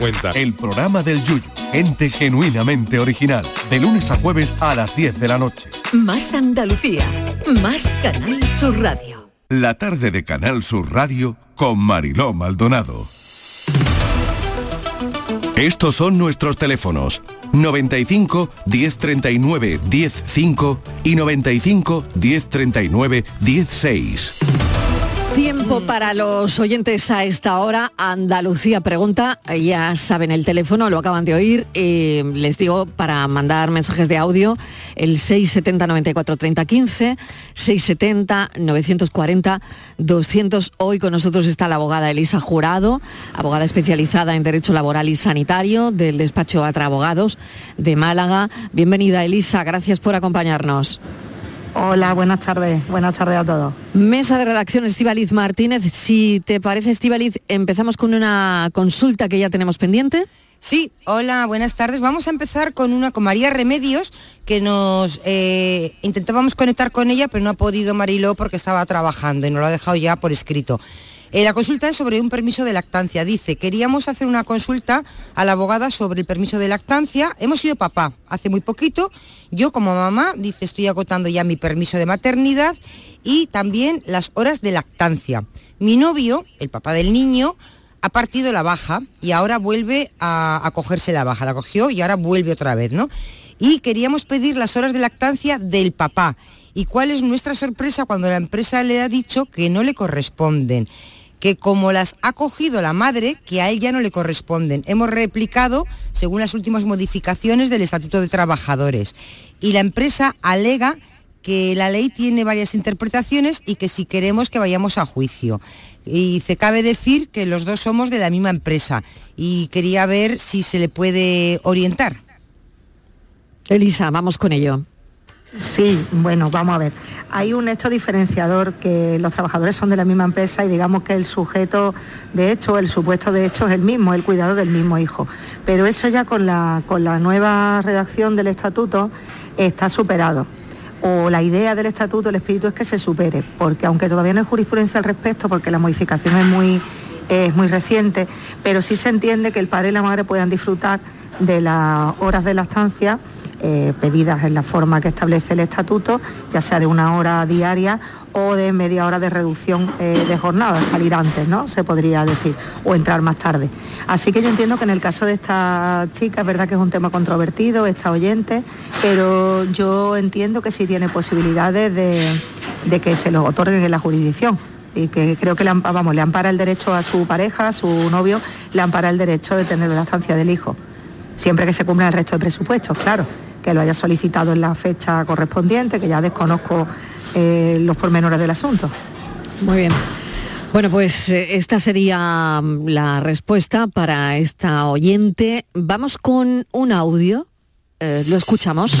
cuenta. El programa del Yuyu, gente genuinamente original, de lunes a jueves a las 10 de la noche. Más Andalucía, más Canal Sur Radio. La tarde de Canal Sur Radio con Mariló Maldonado. Estos son nuestros teléfonos 95 1039 105 y 95 1039 16. Tiempo para los oyentes a esta hora. Andalucía pregunta, ya saben el teléfono, lo acaban de oír. les digo para mandar mensajes de audio el 670 94 30 15, 670 940 200. Hoy con nosotros está la abogada Elisa Jurado, abogada especializada en Derecho Laboral y Sanitario del despacho Atra Abogados de Málaga. Bienvenida Elisa, gracias por acompañarnos. Hola, buenas tardes. Buenas tardes a todos. Mesa de redacción Estivaliz Martínez. Si te parece, Estivaliz, empezamos con una consulta que ya tenemos pendiente. Sí, hola, buenas tardes. Vamos a empezar con una con María Remedios, que nos eh, intentábamos conectar con ella, pero no ha podido Mariló porque estaba trabajando y nos lo ha dejado ya por escrito. Eh, la consulta es sobre un permiso de lactancia. Dice, queríamos hacer una consulta a la abogada sobre el permiso de lactancia. Hemos sido papá hace muy poquito. Yo como mamá, dice, estoy agotando ya mi permiso de maternidad y también las horas de lactancia. Mi novio, el papá del niño, ha partido la baja y ahora vuelve a, a cogerse la baja. La cogió y ahora vuelve otra vez, ¿no? Y queríamos pedir las horas de lactancia del papá. ¿Y cuál es nuestra sorpresa cuando la empresa le ha dicho que no le corresponden? Que como las ha cogido la madre, que a él ya no le corresponden. Hemos replicado según las últimas modificaciones del Estatuto de Trabajadores. Y la empresa alega que la ley tiene varias interpretaciones y que si queremos que vayamos a juicio. Y se cabe decir que los dos somos de la misma empresa y quería ver si se le puede orientar. Elisa, vamos con ello. Sí, bueno, vamos a ver. Hay un hecho diferenciador que los trabajadores son de la misma empresa y digamos que el sujeto de hecho, el supuesto de hecho es el mismo, el cuidado del mismo hijo. Pero eso ya con la, con la nueva redacción del estatuto está superado. O la idea del estatuto, el espíritu es que se supere, porque aunque todavía no hay jurisprudencia al respecto, porque la modificación es muy, es muy reciente, pero sí se entiende que el padre y la madre puedan disfrutar de las horas de lactancia eh, pedidas en la forma que establece el estatuto, ya sea de una hora diaria o de media hora de reducción eh, de jornada, salir antes, ¿no? Se podría decir, o entrar más tarde. Así que yo entiendo que en el caso de esta chica es verdad que es un tema controvertido, está oyente, pero yo entiendo que sí tiene posibilidades de, que se lo otorguen en la jurisdicción y que creo que le, vamos, le ampara el derecho a su pareja, a su novio, le ampara el derecho de tener la estancia del hijo, siempre que se cumpla el resto de presupuestos, claro que lo haya solicitado en la fecha correspondiente, que ya desconozco eh, los pormenores del asunto. Muy bien. Bueno, pues eh, esta sería mm, la respuesta para esta oyente. Vamos con un audio. Eh, lo escuchamos.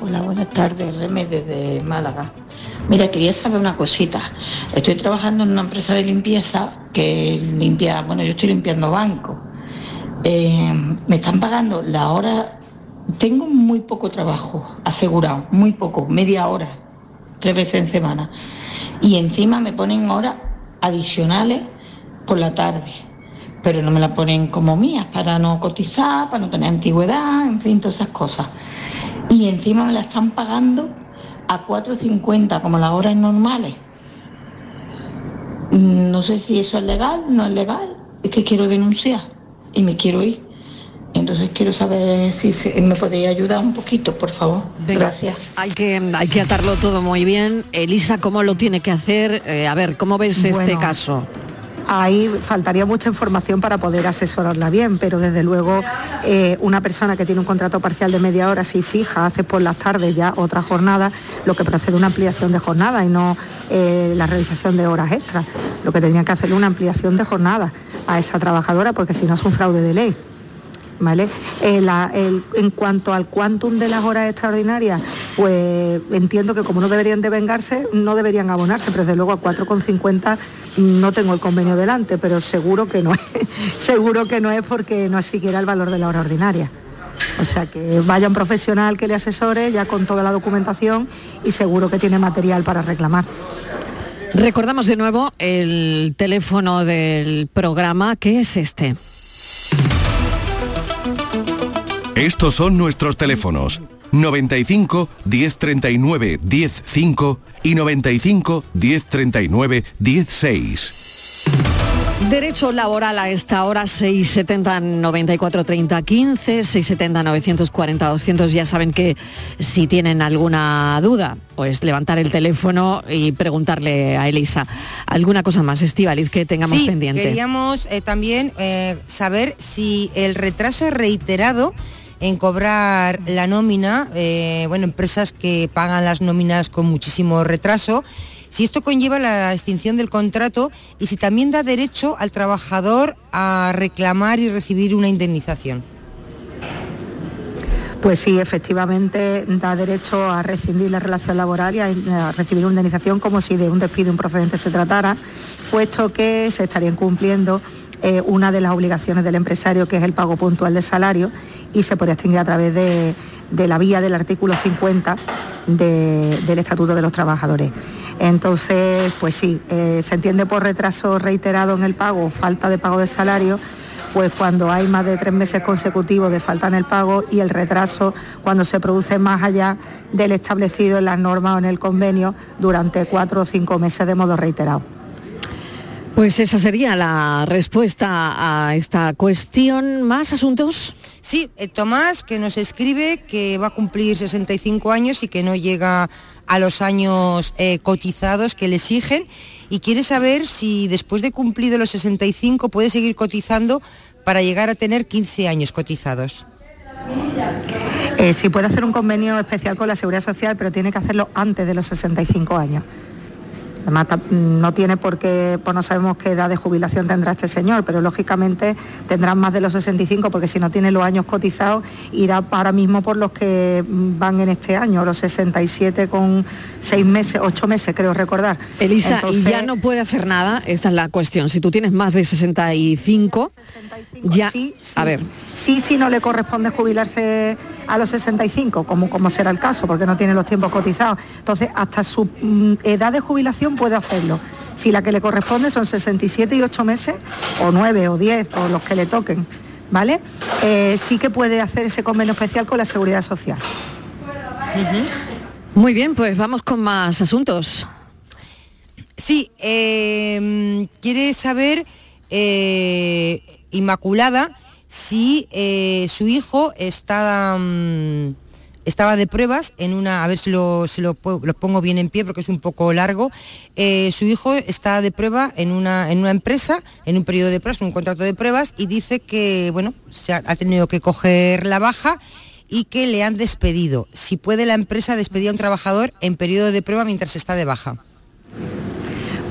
Hola, buenas tardes, Reme desde Málaga. Mira, quería saber una cosita. Estoy trabajando en una empresa de limpieza que limpia, bueno, yo estoy limpiando bancos eh, me están pagando la hora, tengo muy poco trabajo asegurado, muy poco, media hora, tres veces en semana. Y encima me ponen horas adicionales por la tarde, pero no me la ponen como mías para no cotizar, para no tener antigüedad, en fin, todas esas cosas. Y encima me la están pagando a 4.50 como las horas normales. No sé si eso es legal, no es legal, es que quiero denunciar y me quiero ir. Entonces quiero saber si me podéis ayudar un poquito, por favor. Gracias. Hay que, hay que atarlo todo muy bien. Elisa, ¿cómo lo tiene que hacer? Eh, a ver, ¿cómo ves este caso? Ahí faltaría mucha información para poder asesorarla bien, pero desde luego eh, una persona que tiene un contrato parcial de media hora, si fija, hace por las tardes ya otra jornada, lo que procede una ampliación de jornada y no eh, la realización de horas extras. Lo que tendría que hacer una ampliación de jornada a esa trabajadora, porque si no es un fraude de ley. Eh, en cuanto al quantum de las horas extraordinarias, pues entiendo que como no deberían de vengarse, no deberían abonarse, pero desde luego a 4,50 no tengo el convenio delante, pero seguro que no es, [laughs] seguro que no es porque no es siquiera el valor de la hora ordinaria. O sea que vaya un profesional que le asesore ya con toda la documentación y seguro que tiene material para reclamar. Recordamos de nuevo el teléfono del programa, que es este. Estos son nuestros teléfonos 95 1039 105 y 95 1039 16. Derecho laboral a esta hora 670 94 30 15, 670 940 200. Ya saben que si tienen alguna duda, pues levantar el teléfono y preguntarle a Elisa. ¿Alguna cosa más, Estivaliz, que tengamos sí, pendiente? Queríamos eh, también eh, saber si el retraso es reiterado en cobrar la nómina, eh, bueno, empresas que pagan las nóminas con muchísimo retraso, si esto conlleva la extinción del contrato y si también da derecho al trabajador a reclamar y recibir una indemnización. Pues sí, efectivamente da derecho a rescindir la relación laboral y a, recibir una indemnización como si de un despido procedente se tratara, puesto que se estarían cumpliendo eh, una de las obligaciones del empresario, que es el pago puntual de salario, y se podría extinguir a través de, la vía del artículo 50 del Estatuto de los Trabajadores. Entonces, pues sí, eh, se entiende por retraso reiterado en el pago, falta de pago de salario, pues cuando hay más de tres meses consecutivos de falta en el pago y el retraso cuando se produce más allá del establecido en las normas o en el convenio durante cuatro o cinco meses de modo reiterado. Pues esa sería la respuesta a esta cuestión. ¿Más asuntos? Sí, eh, Tomás, que nos escribe que va a cumplir 65 años y que no llega a los años eh, cotizados que le exigen y quiere saber si después de cumplido los 65 puede seguir cotizando para llegar a tener 15 años cotizados. Eh, sí puede hacer un convenio especial con la Seguridad Social, pero tiene que hacerlo antes de los 65 años. Además, no tiene por qué, pues no sabemos qué edad de jubilación tendrá este señor, pero lógicamente tendrán más de los 65, porque si no tiene los años cotizados, irá ahora mismo por los que van en este año, los 67 con 6 meses, 8 meses, creo recordar. Elisa, y ya no puede hacer nada, esta es la cuestión. Si tú tienes más de 65, ya, sí, a ver. Sí, sí, no le corresponde jubilarse a los 65, como, como será el caso, porque no tiene los tiempos cotizados. Entonces, hasta su mm, edad de jubilación puede hacerlo. Si la que le corresponde son 67 y 8 meses, o 9 o 10, o los que le toquen, ¿vale? Eh, sí que puede hacer ese convenio especial con la Seguridad Social. Muy bien, pues vamos con más asuntos. Sí, eh, quiere saber, eh, Inmaculada, si eh, su hijo está, mm, estaba de pruebas en una, a ver si, lo, lo, pongo bien en pie porque es un poco largo, eh, su hijo está de prueba en una, en una empresa, en un periodo de pruebas, en un contrato de pruebas, y dice que, bueno, se ha, tenido que coger la baja y que le han despedido. Si puede la empresa despedir a un trabajador en periodo de prueba mientras está de baja.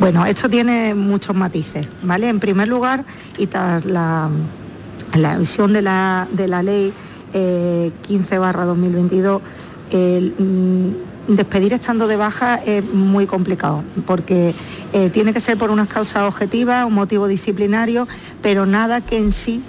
Bueno, esto tiene muchos matices, ¿vale? En primer lugar, y tras la, la visión de la, de la ley 15 barra 2022, despedir estando de baja es muy complicado, porque eh, tiene que ser por unas causas objetivas, un motivo disciplinario, pero nada que en sí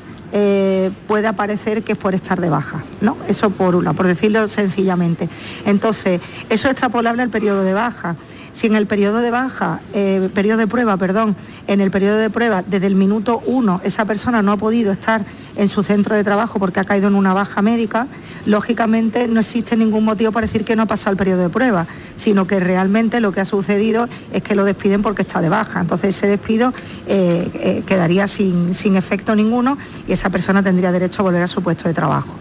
eh, pueda parecer que es por estar de baja, ¿no? Eso por una, por decirlo sencillamente. Entonces, eso es extrapolable al periodo de baja. Si en el periodo de baja, eh, periodo de prueba, perdón, en el periodo de prueba, desde el minuto uno, esa persona no ha podido estar en su centro de trabajo porque ha caído en una baja médica, lógicamente no existe ningún motivo para decir que no ha pasado el periodo de prueba, sino que realmente lo que ha sucedido es que lo despiden porque está de baja. Entonces ese despido eh, eh, quedaría sin, sin efecto ninguno y esa persona tendría derecho a volver a su puesto de trabajo.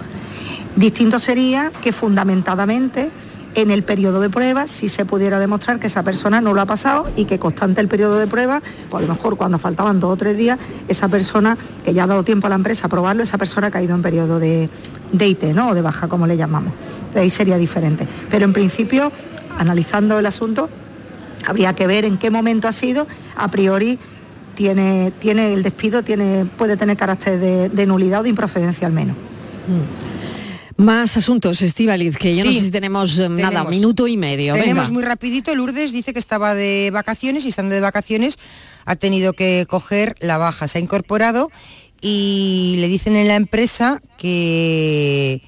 Distinto sería que fundamentadamente en el periodo de prueba si se pudiera demostrar que esa persona no lo ha pasado y que constante el periodo de prueba, pues a lo mejor cuando faltaban dos o tres días, esa persona, que ya ha dado tiempo a la empresa a probarlo, esa persona ha caído en periodo de, de IT, ¿no? O de baja, como le llamamos. De ahí sería diferente. Pero en principio, analizando el asunto, habría que ver en qué momento ha sido, a priori tiene, tiene el despido, tiene, puede tener carácter de, nulidad o de improcedencia al menos. Mm. Más asuntos, Estivaliz, que yo no sé si tenemos, eh, nada, minuto y medio. Tenemos muy rapidito, Lourdes dice que estaba de vacaciones y estando de vacaciones ha tenido que coger la baja. Se ha incorporado y le dicen en la empresa que,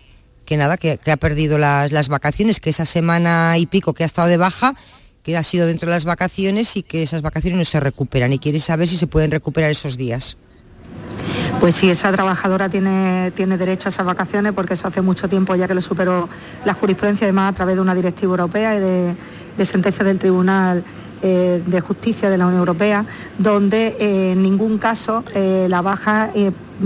que nada, que, ha perdido las, las vacaciones, que esa semana y pico que ha estado de baja que ha sido dentro de las vacaciones y que esas vacaciones no se recuperan y quiere saber si se pueden recuperar esos días. Pues sí, esa trabajadora tiene, tiene derecho a esas vacaciones porque eso hace mucho tiempo ya que lo superó la jurisprudencia, además a través de una directiva europea y de, de sentencia del Tribunal eh, de Justicia de la Unión Europea, donde eh, en ningún caso eh, la baja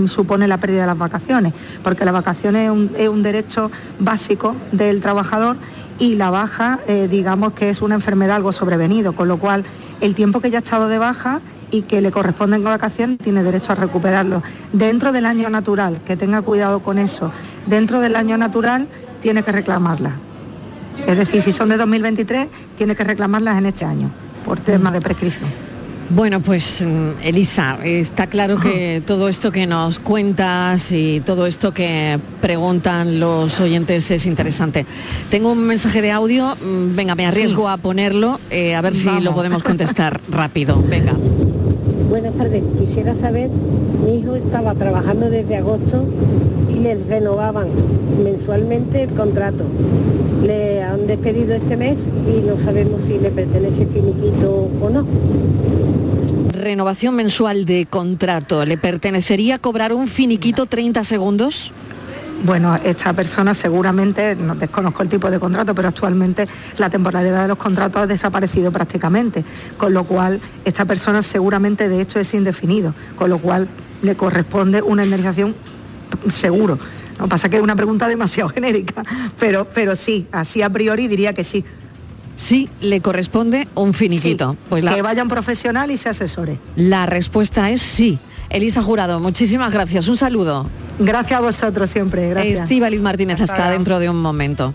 supone la pérdida de las vacaciones, porque la vacaciones es un, derecho básico del trabajador y la baja, digamos que es una enfermedad algo sobrevenido, con lo cual el tiempo que ya ha estado de baja y que le corresponden vacaciones tiene derecho a recuperarlo. Dentro del año natural, que tenga cuidado con eso, dentro del año natural tiene que reclamarlas. Es decir, si son de 2023, tiene que reclamarlas en este año, por temas de prescripción. Bueno, pues mm, Elisa, está claro que [gasps] todo esto que nos cuentas y todo esto que preguntan los oyentes es interesante. Tengo un mensaje de audio, mm, venga, me arriesgo a ponerlo, eh, a ver si lo podemos [laughs] contestar rápido. Venga. Buenas tardes, quisiera saber, mi hijo estaba trabajando desde agosto y le renovaban mensualmente el contrato. Le han despedido este mes y no sabemos si le pertenece finiquito o no. Renovación mensual de contrato. ¿Le pertenecería cobrar un finiquito 30 segundos? Bueno, esta persona seguramente, no desconozco el tipo de contrato, pero actualmente la temporalidad de los contratos ha desaparecido prácticamente, con lo cual esta persona seguramente de hecho es indefinido, con lo cual le corresponde una indemnización seguro. No pasa que es una pregunta demasiado [laughs] genérica, pero, pero sí, así a priori diría que sí. Sí, le corresponde un finiquito. Sí, Pues la, Que vaya un profesional y se asesore. la respuesta es sí. Elisa Jurado, muchísimas gracias. Un saludo. Gracias a vosotros siempre. Gracias. Estíbaliz Martínez hasta dentro de un momento.